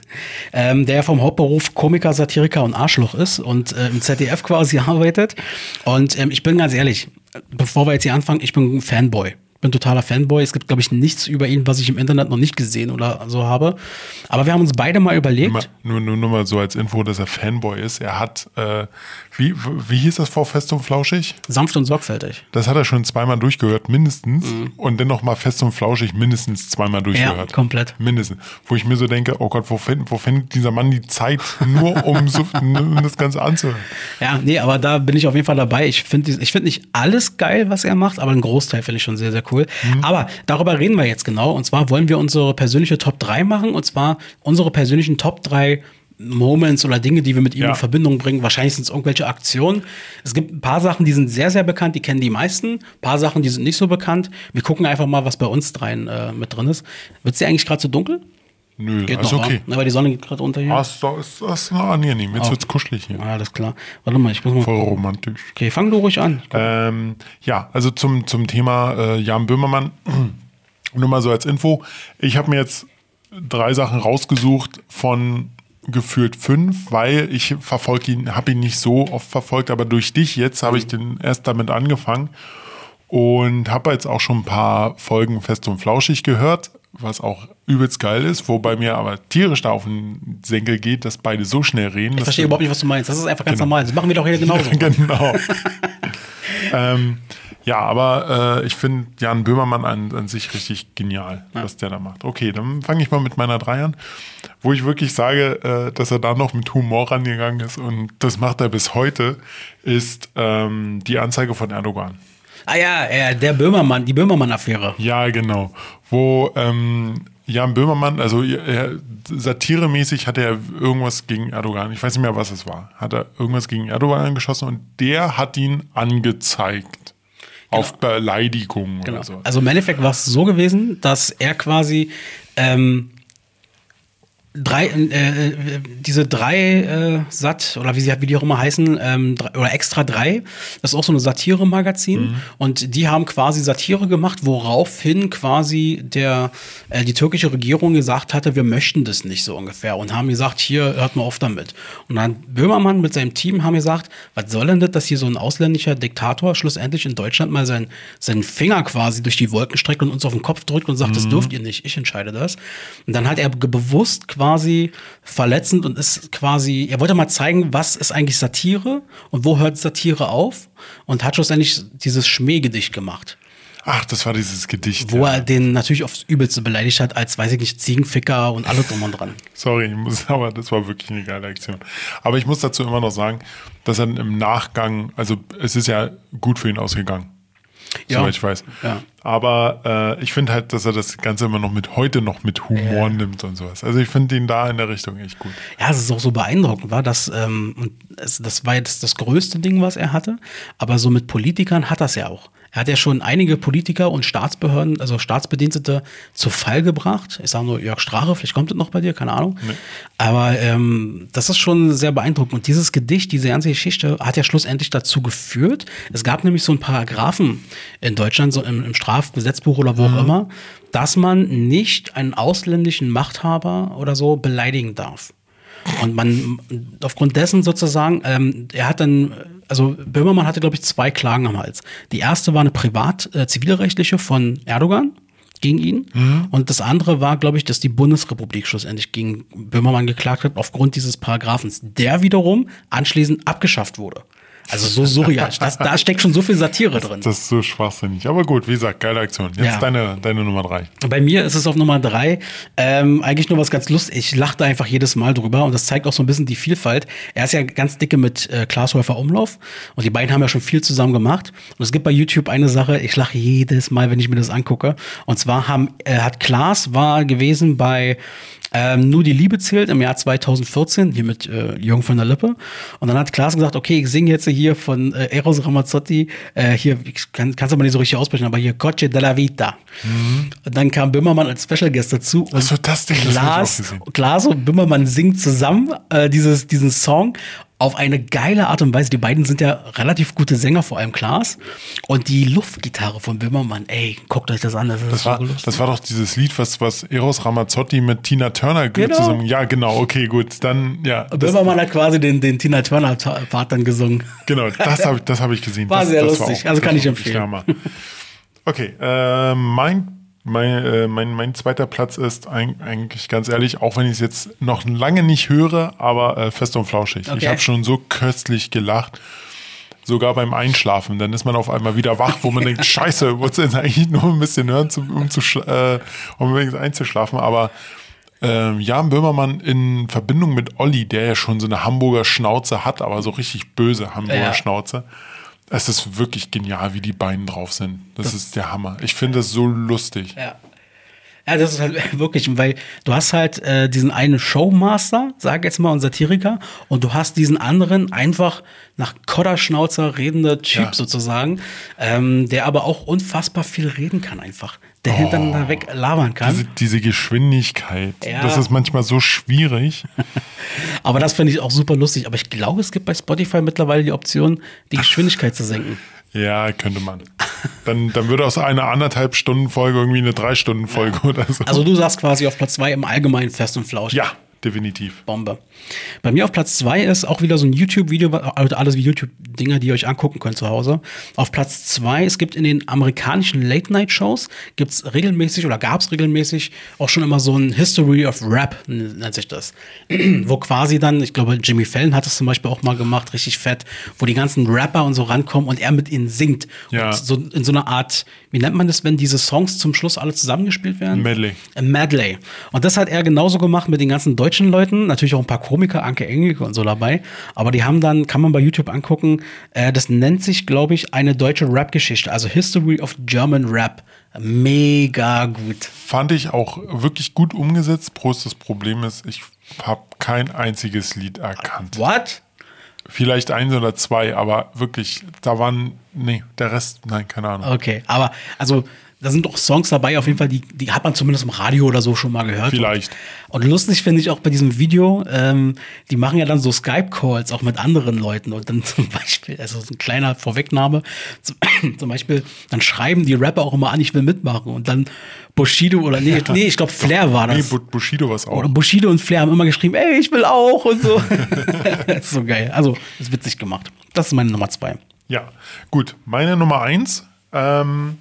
ähm, der ja vom Hauptberuf Komiker, Satiriker und Arschloch ist und äh, im ZDF quasi arbeitet. Und ähm, ich bin ganz ehrlich, bevor wir jetzt hier anfangen, ich bin ein Fanboy. Bin totaler Fanboy. Es gibt, glaube ich, nichts über ihn, was ich im Internet noch nicht gesehen oder so habe. Aber wir haben uns beide mal überlegt. Nur, nur, nur mal so als Info, dass er Fanboy ist. Er hat, äh, wie, wie hieß das vor Fest und Flauschig? Sanft und sorgfältig. Das hat er schon zweimal durchgehört, mindestens. Und dennoch mal Fest und Flauschig mindestens zweimal durchgehört. Ja, komplett. Mindestens. Wo ich mir so denke, oh Gott, wo findet, wo findet dieser Mann die Zeit, nur um, so, um das Ganze anzuhören? Ja, nee, aber da bin ich auf jeden Fall dabei. Ich finde ich find nicht alles geil, was er macht, aber einen Großteil finde ich schon sehr, sehr cool. Aber darüber reden wir jetzt genau. Und zwar wollen wir unsere persönliche Top 3 machen. Und zwar unsere persönlichen Top 3 Moments oder Dinge, die wir mit ihm Ja. in Verbindung bringen. Wahrscheinlich sind es irgendwelche Aktionen. Es gibt ein paar Sachen, die sind sehr, sehr bekannt, die kennen die meisten. Ein paar Sachen, die sind nicht so bekannt. Wir gucken einfach mal, was bei uns dreien äh, mit drin ist. Wird es dir eigentlich gerade zu dunkel? Nö, Geht ist noch, okay. wa? Aber die Sonne geht gerade unter hier. Ah, ist, ist, ist noch angenehm. Jetzt Oh. wird's kuschelig hier. Ah, alles klar. Warte mal, ich muss mal. Voll romantisch. Okay, fang du ruhig an. Ähm, ja, also zum, zum Thema äh, Jan Böhmermann, nur mal so als Info. Ich habe mir jetzt drei Sachen rausgesucht von gefühlt fünf, weil ich verfolge ihn, habe ihn nicht so oft verfolgt, aber durch dich jetzt habe ich den erst damit angefangen und habe jetzt auch schon ein paar Folgen fest und flauschig gehört, was auch übelst geil ist, wobei mir aber tierisch da auf den Senkel geht, dass beide so schnell reden. Ich verstehe überhaupt nicht, was du meinst. Das ist einfach ganz normal. Das machen wir doch hier genauso. genau. ähm, ja, aber äh, ich finde Jan Böhmermann an, an sich richtig genial, was der da macht. Okay, dann fange ich mal mit meiner drei an, wo ich wirklich sage, äh, dass er da noch mit Humor rangegangen ist und das macht er bis heute, ist ähm, die Anzeige von Erdogan. Ah ja, ja, der Böhmermann, die Böhmermann-Affäre. Ja, genau. Wo ähm, Jan Böhmermann, also er, satiremäßig hat er irgendwas gegen Erdogan, ich weiß nicht mehr, was es war, hat er irgendwas gegen Erdogan angeschossen und der hat ihn angezeigt. Auf Beleidigung Genau. oder so. Also im Endeffekt war es so gewesen, dass er quasi ähm, drei, äh, äh, diese drei äh, Sat oder wie sie wie die auch immer heißen ähm, drei, oder extra drei, das ist auch so eine Satire-Magazin Mhm. und die haben quasi Satire gemacht, woraufhin quasi der äh, die türkische Regierung gesagt hatte, wir möchten das nicht so ungefähr und haben gesagt, hier hört mal auf damit. Und dann Böhmermann mit seinem Team haben gesagt, was soll denn das, dass hier so ein ausländischer Diktator schlussendlich in Deutschland mal seinen, seinen Finger quasi durch die Wolken streckt und uns auf den Kopf drückt und sagt, das dürft ihr nicht, ich entscheide das. Und dann hat er bewusst quasi verletzend und ist quasi, er wollte mal zeigen, was ist eigentlich Satire und wo hört Satire auf und hat schlussendlich dieses Schmähgedicht gemacht. Ach, das war dieses Gedicht. Wo ja. er den natürlich aufs Übelste beleidigt hat, als, weiß ich nicht, Ziegenficker und alles drum und dran. Sorry, ich muss, aber das war wirklich eine geile Aktion. Aber ich muss dazu immer noch sagen, dass er im Nachgang, also es ist ja gut für ihn ausgegangen. Ja. Soweit ich weiß. Ja. Aber äh, ich finde halt, dass er das Ganze immer noch mit heute noch mit Humor nimmt und sowas. Also ich finde ihn da in der Richtung echt gut. Ja, es ist auch so beeindruckend, war das, ähm, und es, das war jetzt das größte Ding, was er hatte. Aber so mit Politikern hat das ja auch. Er hat ja schon einige Politiker und Staatsbehörden, also Staatsbedienstete zu Fall gebracht. Ich sage nur Jörg Strache, vielleicht kommt das noch bei dir, keine Ahnung. Aber ähm, das ist schon sehr beeindruckend. Und dieses Gedicht, diese ganze Geschichte hat ja schlussendlich dazu geführt. Es gab nämlich so einen Paragraphen in Deutschland, so im, im Strafgesetzbuch oder wo auch immer, dass man nicht einen ausländischen Machthaber oder so beleidigen darf. Und man, aufgrund dessen sozusagen, ähm, er hat dann, also Böhmermann hatte, glaube ich, zwei Klagen am Hals. Die erste war eine privat, äh, zivilrechtliche von Erdogan gegen ihn. Und das andere war, glaube ich, dass die Bundesrepublik schlussendlich gegen Böhmermann geklagt hat aufgrund dieses Paragraphens, der wiederum anschließend abgeschafft wurde. Also so surreal. Das, da steckt schon so viel Satire drin. Das ist so schwachsinnig. Aber gut, wie gesagt, geile Aktion. Jetzt Ja. deine, deine Nummer drei. Bei mir ist es auf Nummer drei ähm, eigentlich nur was ganz lustig. Ich lachte einfach jedes Mal drüber und das zeigt auch so ein bisschen die Vielfalt. Er ist ja ganz dicke mit äh, Klaas Häufer Umlauf und die beiden haben ja schon viel zusammen gemacht. Und es gibt bei YouTube eine Sache, ich lache jedes Mal, wenn ich mir das angucke. Und zwar haben, äh, hat Klaas war gewesen bei ähm, Nur die Liebe zählt im Jahr 2014, hier mit äh, Jürgen von der Lippe. Und dann hat Klaas gesagt, okay, ich singe jetzt hier von äh, Eros Ramazzotti, äh, hier, ich kann es aber nicht so richtig aussprechen, aber hier Coche della Vita. Und dann kam Böhmermann als Special Guest dazu. Und Ach so, das Ding, das Klaas, gesehen. Klaas und Böhmermann singen zusammen äh, dieses, diesen Song auf eine geile Art und Weise. Die beiden sind ja relativ gute Sänger, vor allem Klaas. Und die Luftgitarre von Böhmermann, ey, guckt euch das an. Das, ist Das war, das war doch dieses Lied, was, was Eros Ramazzotti mit Tina Turner Genau. zusammen. Ja, genau, okay, gut. Dann, ja. Das, Böhmermann hat quasi den, den Tina Turner Part dann gesungen. genau, das habe das hab ich gesehen. War das, sehr lustig. auch- Also kann ich war empfehlen. Okay, äh, mein, mein, äh, mein, mein zweiter Platz ist eig- eigentlich ganz ehrlich, auch wenn ich es jetzt noch lange nicht höre, aber äh, fest und flauschig. Ich Okay. habe schon so köstlich gelacht. Sogar beim Einschlafen, dann ist man auf einmal wieder wach, wo man denkt, scheiße, wolltest du jetzt eigentlich nur ein bisschen hören, um, zu, äh, um wenigstens einzuschlafen, aber ähm, Jan Böhmermann in Verbindung mit Olli, der ja schon so eine Hamburger Schnauze hat, aber so richtig böse Hamburger Ja. Schnauze. Es ist wirklich genial, wie die beiden drauf sind. Das, ist der Hammer. Ich finde das so lustig. Ja. Ja, das ist halt wirklich, weil du hast halt äh, diesen einen Showmaster, sag jetzt mal, und Satiriker, und du hast diesen anderen einfach nach Kodderschnauzer redender Typ Ja. sozusagen, ähm, der aber auch unfassbar viel reden kann einfach. Der hintereinander weg labern kann. Diese, diese Geschwindigkeit, Ja. das ist manchmal so schwierig. aber das finde ich auch super lustig. Aber ich glaube, es gibt bei Spotify mittlerweile die Option, die Geschwindigkeit zu senken. Ja, könnte man. Dann, dann würde aus einer anderthalb Stunden Folge irgendwie eine drei Stunden Folge oder so. Also du sagst quasi auf Platz zwei im Allgemeinen fest und flauschig. ja, definitiv. Bombe. Bei mir auf Platz zwei ist auch wieder so ein YouTube-Video, also alles wie YouTube-Dinger, die ihr euch angucken könnt zu Hause. Auf Platz zwei, es gibt in den amerikanischen Late-Night-Shows, gibt es regelmäßig oder gab es regelmäßig auch schon immer so ein History of Rap, nennt sich das. wo quasi dann, ich glaube, Jimmy Fallon hat es zum Beispiel auch mal gemacht, richtig fett, wo die ganzen Rapper und so rankommen und er mit ihnen singt. Ja. Und so in so einer Art, wie nennt man das, wenn diese Songs zum Schluss alle zusammengespielt werden? Medley. Ein Medley. Und das hat er genauso gemacht mit den ganzen deutschen Leuten. Natürlich auch ein paar Komiker, Anke Engelke und so dabei. Aber die haben dann, kann man bei YouTube angucken, äh, das nennt sich, glaube ich, eine deutsche Rap-Geschichte. Also History of German Rap. Mega gut. Fand ich auch wirklich gut umgesetzt. Bloß das Problem ist, ich habe kein einziges Lied erkannt. What? Vielleicht eins oder zwei, aber wirklich, da waren, nee, der Rest, nein, keine Ahnung. Okay. Aber, also, da sind doch Songs dabei, auf jeden Fall, die, die hat man zumindest im Radio oder so schon mal gehört. Vielleicht. Und lustig finde ich auch bei diesem Video, ähm, die machen ja dann so Skype-Calls auch mit anderen Leuten und dann zum Beispiel, also so ein kleiner Vorwegnahme, zum, zum Beispiel, dann schreiben die Rapper auch immer an, ich will mitmachen und dann Bushido oder nee, nee ich glaube Flair war Nee, das. Bu- Bushido was auch. Oder Bushido und Flair haben immer geschrieben, ey, ich will auch und so. das ist so geil. Also, ist witzig gemacht. Das ist meine Nummer zwei. Ja, gut. Meine Nummer eins ähm,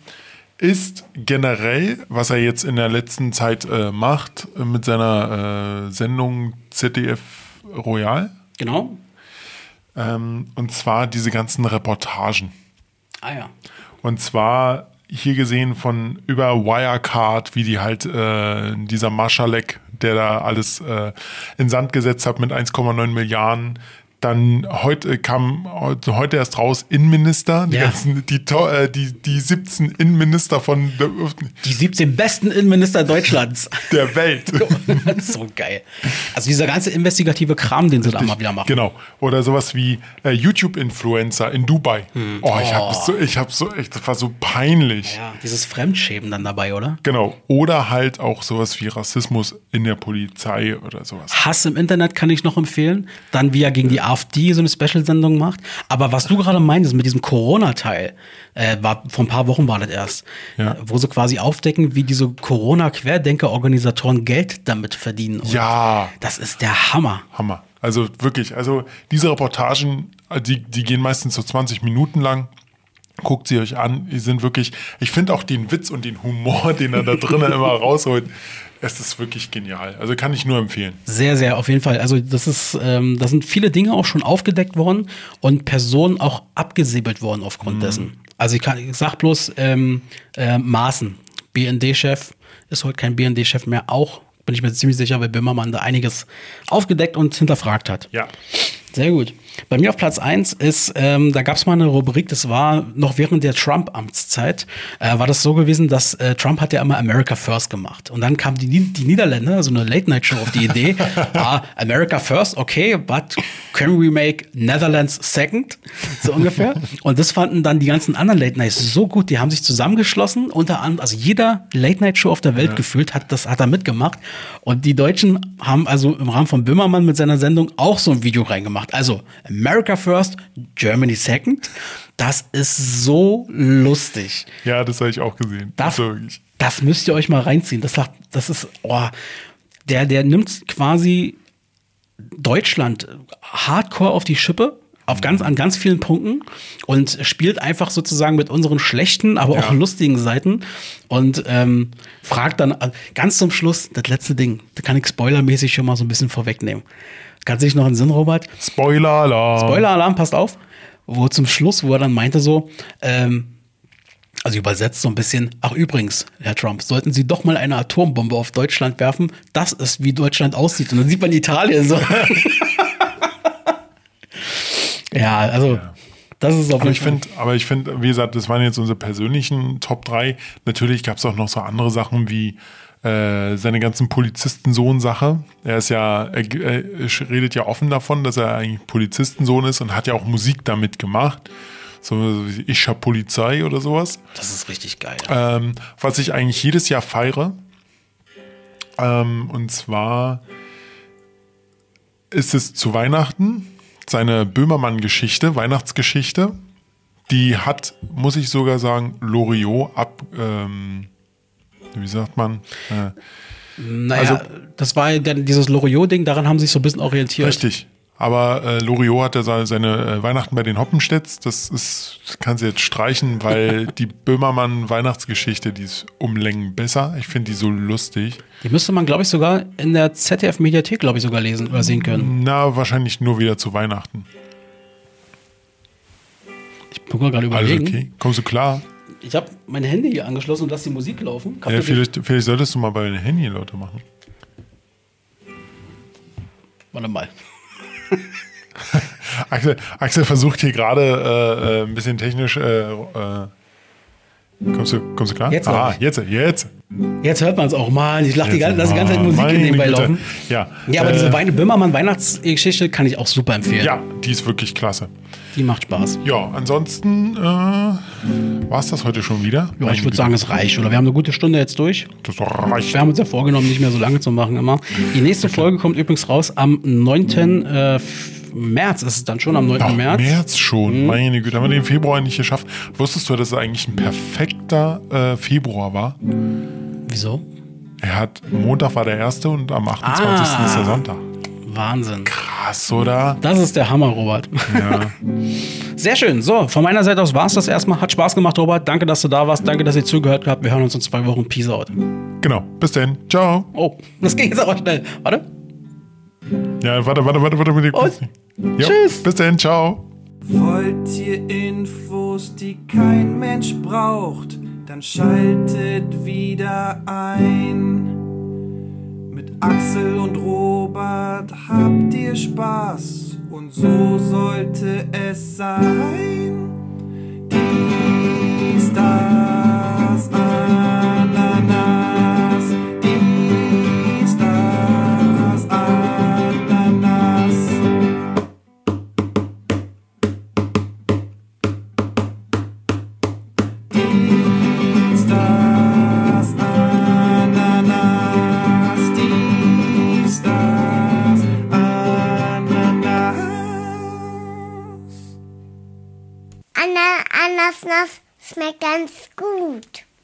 ist generell, was er jetzt in der letzten Zeit äh, macht, äh, mit seiner äh, Sendung ZDF Royal. Genau. Ähm, und zwar diese ganzen Reportagen. Ah ja. Und zwar hier gesehen von über Wirecard, wie die halt äh, dieser Marschalek, der da alles äh, in Sand gesetzt hat mit 1,9 Milliarden. Dann heute kam heute heute erst raus Innenminister, die Ja. ganzen, die, äh, die, die 17 Innenminister von Die 17 besten Innenminister Deutschlands. der Welt. so geil. Also dieser ganze investigative Kram, den sie da mal wieder machen. Genau. Oder sowas wie äh, YouTube-Influencer in Dubai. Hm. Oh, ich habe so, ich habe so, echt, das war so peinlich. Ja, dieses Fremdschämen dann dabei, oder? Genau. Oder halt auch sowas wie Rassismus in der Polizei oder sowas. Hass im Internet kann ich noch empfehlen. Dann, wie er gegen die AfD so eine Special-Sendung macht. Aber was du gerade meintest mit diesem Corona-Teil, äh, war vor ein paar Wochen war das erst, Ja. äh, wo sie quasi aufdecken, wie diese Corona-Querdenker-Organisatoren Geld damit verdienen. Und Ja, Das ist der Hammer. Hammer. Also wirklich, also diese Reportagen, die, die gehen meistens so 20 Minuten lang. Guckt sie euch an. Die sind wirklich, ich finde auch den Witz und den Humor, den er da drinnen immer rausholt, es ist wirklich genial. Also kann ich nur empfehlen. Sehr, sehr, auf jeden Fall. Also das ist, ähm, da sind viele Dinge auch schon aufgedeckt worden und Personen auch abgesäbelt worden aufgrund dessen. Also ich, kann, ich sag bloß ähm, äh, Maaßen, BND-Chef, ist heute kein BND-Chef mehr, auch bin ich mir ziemlich sicher, weil Böhmermann da einiges aufgedeckt und hinterfragt hat. Ja. Sehr gut. Bei mir auf Platz 1 ist, ähm, da gab es mal eine Rubrik, das war noch während der Trump-Amtszeit, äh, war das so gewesen, dass äh, Trump hat ja immer America First gemacht. Und dann kamen die, die Niederländer, so eine Late-Night-Show auf die Idee, ah, America First, okay, but can we make Netherlands second? So ungefähr. Und das fanden dann die ganzen anderen Late-Nights so gut, die haben sich zusammengeschlossen, unter anderem, also jeder Late-Night-Show auf der Welt gefühlt hat das, hat da mitgemacht. Und die Deutschen haben also im Rahmen von Böhmermann mit seiner Sendung auch so ein Video reingemacht. Also America First, Germany Second. Das ist so lustig. Ja, das habe ich auch gesehen. Das, Also das müsst ihr euch mal reinziehen. Das, sagt- das ist, oh, der, der nimmt quasi Deutschland hardcore auf die Schippe. Auf ganz, an ganz vielen Punkten und spielt einfach sozusagen mit unseren schlechten, aber auch Ja. lustigen Seiten und ähm, fragt dann äh, ganz zum Schluss das letzte Ding. Da kann ich spoilermäßig schon mal so ein bisschen vorwegnehmen. Kannst du dich noch in den Sinn, Robert? Spoiler-Alarm. Spoiler-Alarm, passt auf. Wo zum Schluss, wo er dann meinte so, ähm, also übersetzt so ein bisschen, ach übrigens, Herr Trump, sollten Sie doch mal eine Atombombe auf Deutschland werfen, das ist, wie Deutschland aussieht. Und dann sieht man Italien so. ja, also, das ist auf Aber jeden ich Fall. finde, aber ich finde, wie gesagt, das waren jetzt unsere persönlichen Top 3. Natürlich gab es auch noch so andere Sachen wie äh, seine ganzen Polizistensohn-Sache. Er ist ja, er, er redet ja offen davon, dass er eigentlich Polizistensohn ist und hat ja auch Musik damit gemacht. So wie Ich hab Polizei oder sowas. Das ist richtig geil. Ähm, was ich eigentlich jedes Jahr feiere. Ähm, und zwar ist es zu Weihnachten seine Böhmermann-Geschichte, Weihnachtsgeschichte. Die hat, muss ich sogar sagen, Loriot ab. Ähm, wie sagt man? Äh, naja, also- das war ja dann dieses Loriot-Ding, daran haben sie sich so ein bisschen orientiert. richtig. Aber äh, Loriot hat ja seine, seine äh, Weihnachten bei den Hoppenstedts. Das ist, das kann sie jetzt streichen, weil die Böhmermann-Weihnachtsgeschichte, die ist um Längen besser. Ich finde die so lustig. Die müsste man, glaube ich, sogar in der ZDF-Mediathek, glaube ich, sogar lesen oder sehen können. Na, wahrscheinlich nur wieder zu Weihnachten. Ich bin gerade Alles überlegen. okay. Kommst du klar? Ich habe mein Handy hier angeschlossen und lasse die Musik laufen. Ja, vielleicht, vielleicht solltest du mal bei den Handy Leute machen. Warte mal. Axel, Axel versucht hier gerade äh, äh, ein bisschen technisch. Äh, äh, kommst, du, kommst du klar? Jetzt, ah, jetzt, jetzt. Jetzt hört man es auch mal. Ich lache die, ganze- lass ganze Zeit Musik nebenbei Güte. laufen. Ja, Ja, aber äh, diese Weine Böhmermann Weihnachtsgeschichte kann ich auch super empfehlen. Ja, die ist wirklich klasse. Die macht Spaß. Ja, ansonsten äh, war es das heute schon wieder. Ja, ich würde sagen, es reicht. Oder wir haben eine gute Stunde jetzt durch. Das reicht. Wir haben uns ja vorgenommen, nicht mehr so lange zu machen immer. Die nächste Folge kommt übrigens raus am 9. Äh, März. Ist es dann schon am 9. Ach, März? März, schon. Mhm. Meine Güte, haben wir den Februar nicht geschafft. Wusstest du, dass es eigentlich ein perfekter äh, Februar war? Wieso? Er hat, Montag war der erste und am 28. Ah. ist der Sonntag. Wahnsinn. Krass, oder? Das ist der Hammer, Robert. Ja. Sehr schön. So, von meiner Seite aus war es das erstmal. Hat Spaß gemacht, Robert. Danke, dass du da warst. Danke, dass ihr zugehört habt. Wir hören uns in zwei Wochen. Peace out. genau. Bis dann. Ciao. Oh, das ging jetzt aber schnell. Warte. Ja, warte, warte, warte, warte. warte. Und Ja, tschüss. Bis dann. Ciao. Wollt ihr Infos, die kein Mensch braucht, dann schaltet wieder ein. Mit Axel und Robert habt ihr Spaß und so sollte es sein. Dies, das, Ananas. Schmeckt ganz gut.